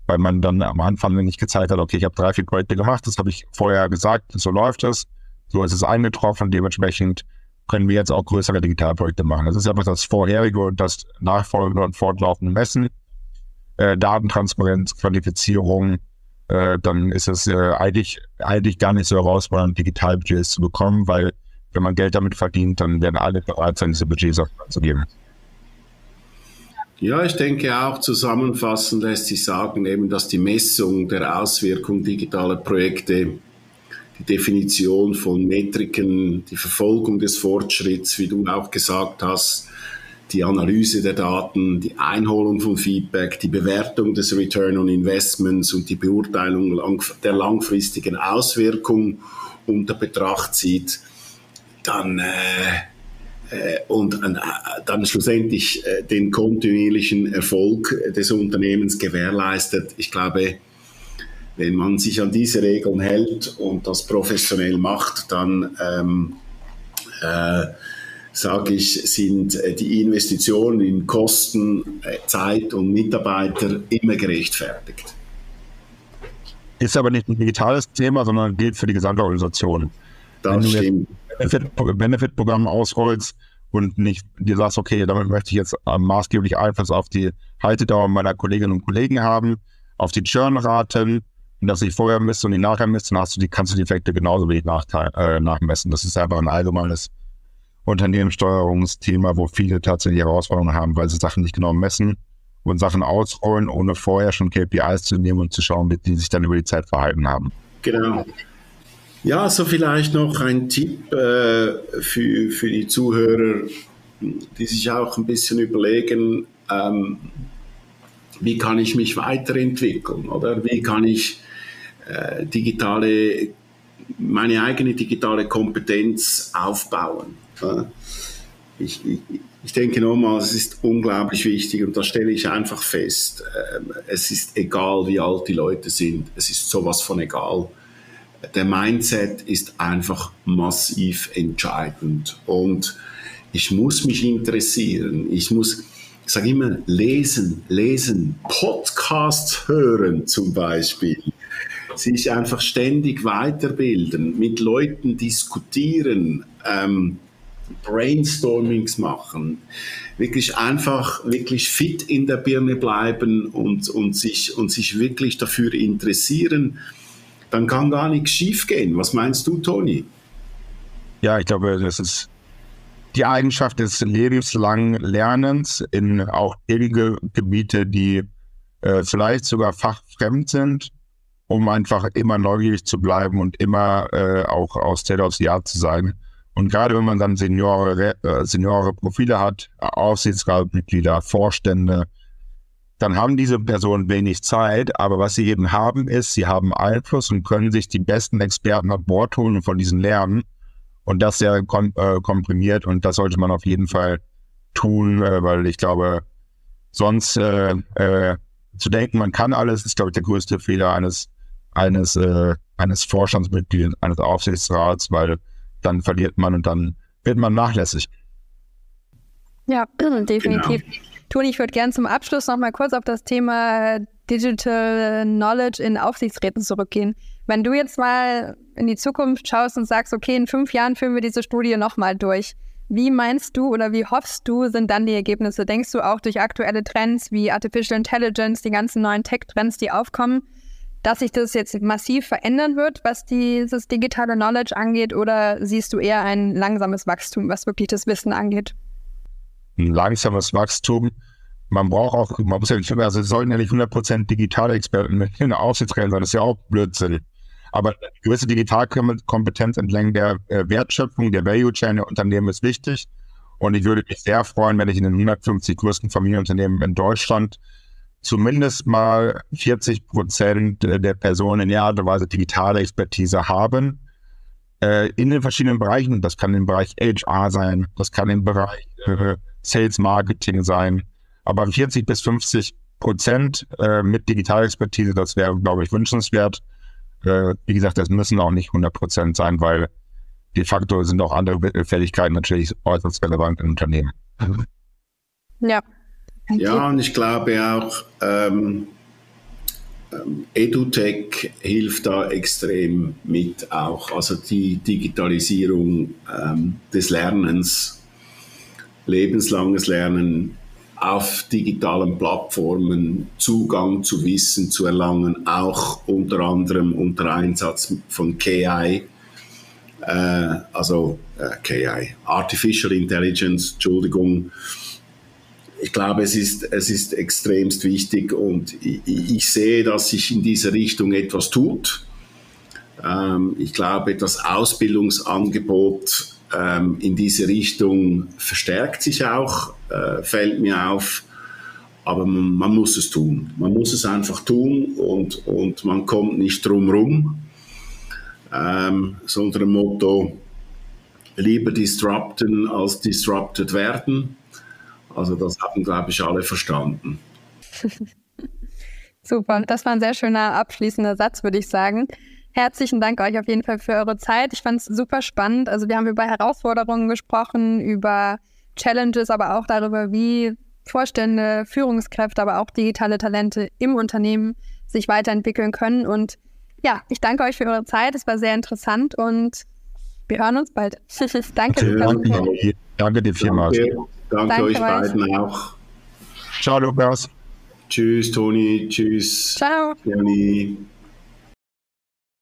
weil man dann am Anfang nicht gezeigt hat, okay, ich habe drei, vier Projekte gemacht, das habe ich vorher gesagt, so läuft es, so ist es eingetroffen, dementsprechend können wir jetzt auch größere Digitalprojekte machen. Das ist einfach das vorherige und das nachfolgende und fortlaufende Messen, äh, Datentransparenz, Qualifizierung, äh, dann ist es äh, eigentlich, eigentlich gar nicht so herausfordernd, Digitalbudgets zu bekommen, weil wenn man Geld damit verdient, dann werden alle bereit sein, diese Budgets auch zu geben. Ja, ich denke auch zusammenfassend lässt sich sagen, eben, dass die Messung der Auswirkung digitaler Projekte, die Definition von Metriken, die Verfolgung des Fortschritts, wie du auch gesagt hast, die Analyse der Daten, die Einholung von Feedback, die Bewertung des Return on Investments und die Beurteilung der langfristigen Auswirkung unter Betracht zieht, dann äh, äh, und äh, dann schlussendlich äh, den kontinuierlichen Erfolg des Unternehmens gewährleistet. Ich glaube, wenn man sich an diese Regeln hält und das professionell macht, dann ähm, äh, sage ich, sind die Investitionen in Kosten, Zeit und Mitarbeiter immer gerechtfertigt. Ist aber nicht ein digitales Thema, sondern gilt für die gesamte Organisation. Das stimmt. Benefit-Programm ausrollst und nicht dir sagst, okay, damit möchte ich jetzt maßgeblich Einfluss auf die Haltedauer meiner Kolleginnen und Kollegen haben, auf die Churn-Raten, und dass ich vorher misst und die nachher misst, dann hast du die, kannst du die Effekte genauso wie nach, äh, nachmessen. Das ist einfach ein allgemeines Unternehmenssteuerungsthema, wo viele tatsächlich Herausforderungen haben, weil sie Sachen nicht genau messen und Sachen ausrollen, ohne vorher schon KPIs zu nehmen und zu schauen, wie die sich dann über die Zeit verhalten haben. Genau. Ja, so vielleicht noch ein Tipp äh, für, für die Zuhörer, die sich auch ein bisschen überlegen, ähm, wie kann ich mich weiterentwickeln oder wie kann ich äh, digitale, meine eigene digitale Kompetenz aufbauen. Ich, ich, denke nochmal, es ist unglaublich wichtig und da stelle ich einfach fest, äh, es ist egal, wie alt die Leute sind, es ist sowas von egal der Mindset ist einfach massiv entscheidend. Und ich muss mich interessieren. Ich muss, ich sage immer, lesen, lesen, Podcasts hören zum Beispiel. Sich einfach ständig weiterbilden, mit Leuten diskutieren, ähm, Brainstormings machen, wirklich einfach, wirklich fit in der Birne bleiben und, und, sich, und sich wirklich dafür interessieren dann kann gar nichts schiefgehen. Was meinst du, Toni? Ja, ich glaube, das ist die Eigenschaft des lebenslangen Lernens in auch ewige Gebiete, die äh, vielleicht sogar fachfremd sind, um einfach immer neugierig zu bleiben und immer äh, auch aus State of Art zu sein. Und gerade wenn man dann Seniore, äh, Seniore Profile hat, Aufsichtsratmitglieder, Vorstände, dann haben diese Personen wenig Zeit, aber was sie eben haben, ist, sie haben Einfluss und können sich die besten Experten an Bord holen und von diesen lernen. Und das sehr kom äh, komprimiert und das sollte man auf jeden Fall tun, äh, weil ich glaube, sonst äh, äh zu denken, man kann alles, ist, glaube ich, der größte Fehler eines, eines, äh, eines Vorstandsmitglieds, eines Aufsichtsrats, weil dann verliert man und dann wird man nachlässig. Ja, definitiv. Genau. Toni, ich würde gerne zum Abschluss noch mal kurz auf das Thema Digital Knowledge in Aufsichtsräten zurückgehen. Wenn du jetzt mal in die Zukunft schaust und sagst, okay, in fünf Jahren führen wir diese Studie nochmal durch, Wie meinst du oder wie hoffst du, sind dann die Ergebnisse? Denkst du auch durch aktuelle Trends wie Artificial Intelligence, die ganzen neuen Tech-Trends, die aufkommen, dass sich das jetzt massiv verändern wird, was dieses digitale Knowledge angeht? Oder siehst du eher ein langsames Wachstum, was wirklich das Wissen angeht? Ein langsames Wachstum. Man braucht auch, man muss ja nicht, also sollten ja nicht 100% digitale Experten mit Aufsichtsräten sein, das ist ja auch Blödsinn. Aber eine gewisse Digitalkompetenz entlang der äh, Wertschöpfung, der Value Chain der Unternehmen ist wichtig. Und ich würde mich sehr freuen, wenn ich in den 150 größten Familienunternehmen in Deutschland zumindest mal 40 Prozent der Personen in der Art und Weise digitale Expertise haben. Äh, in den verschiedenen Bereichen. Das kann im Bereich HR sein, das kann im Bereich äh, Sales Marketing sein. Aber 40 bis 50 Prozent äh, mit Digitalexpertise, das wäre, glaube ich, wünschenswert. Äh, wie gesagt, das müssen auch nicht 100 Prozent sein, weil de facto sind auch andere Fähigkeiten natürlich äußerst relevant im Unternehmen. Ja. Ja, und ich glaube auch, ähm, ähm, EduTech hilft da extrem mit auch. Also die Digitalisierung ähm, des Lernens, lebenslanges Lernen auf digitalen Plattformen Zugang zu Wissen zu erlangen, auch unter anderem unter Einsatz von KI, äh, also äh, KI, Artificial Intelligence, Entschuldigung. Ich glaube, es ist, es ist extremst wichtig und ich, ich sehe, dass sich in dieser Richtung etwas tut. Ähm, ich glaube, das Ausbildungsangebot ähm, in diese Richtung verstärkt sich auch, äh, fällt mir auf. Aber man, man, muss es tun. Man muss es einfach tun und, und man kommt nicht drum rum. Ähm, so unter dem Motto, lieber disrupten als disrupted werden. Also das haben, glaube ich, alle verstanden. Super, das war ein sehr schöner abschließender Satz, würde ich sagen. Herzlichen Dank euch auf jeden Fall für eure Zeit. Ich fand es super spannend. Also wir haben über Herausforderungen gesprochen, über Challenges, aber auch darüber, wie Vorstände, Führungskräfte, aber auch digitale Talente im Unternehmen sich weiterentwickeln können. Und ja, ich danke euch für eure Zeit. Es war sehr interessant und wir hören uns bald. danke. Danke, danke dir vielmals. Danke, danke, danke euch beiden auch. Ciao, Lukas. Tschüss, Toni. Tschüss. Ciao. Jenny.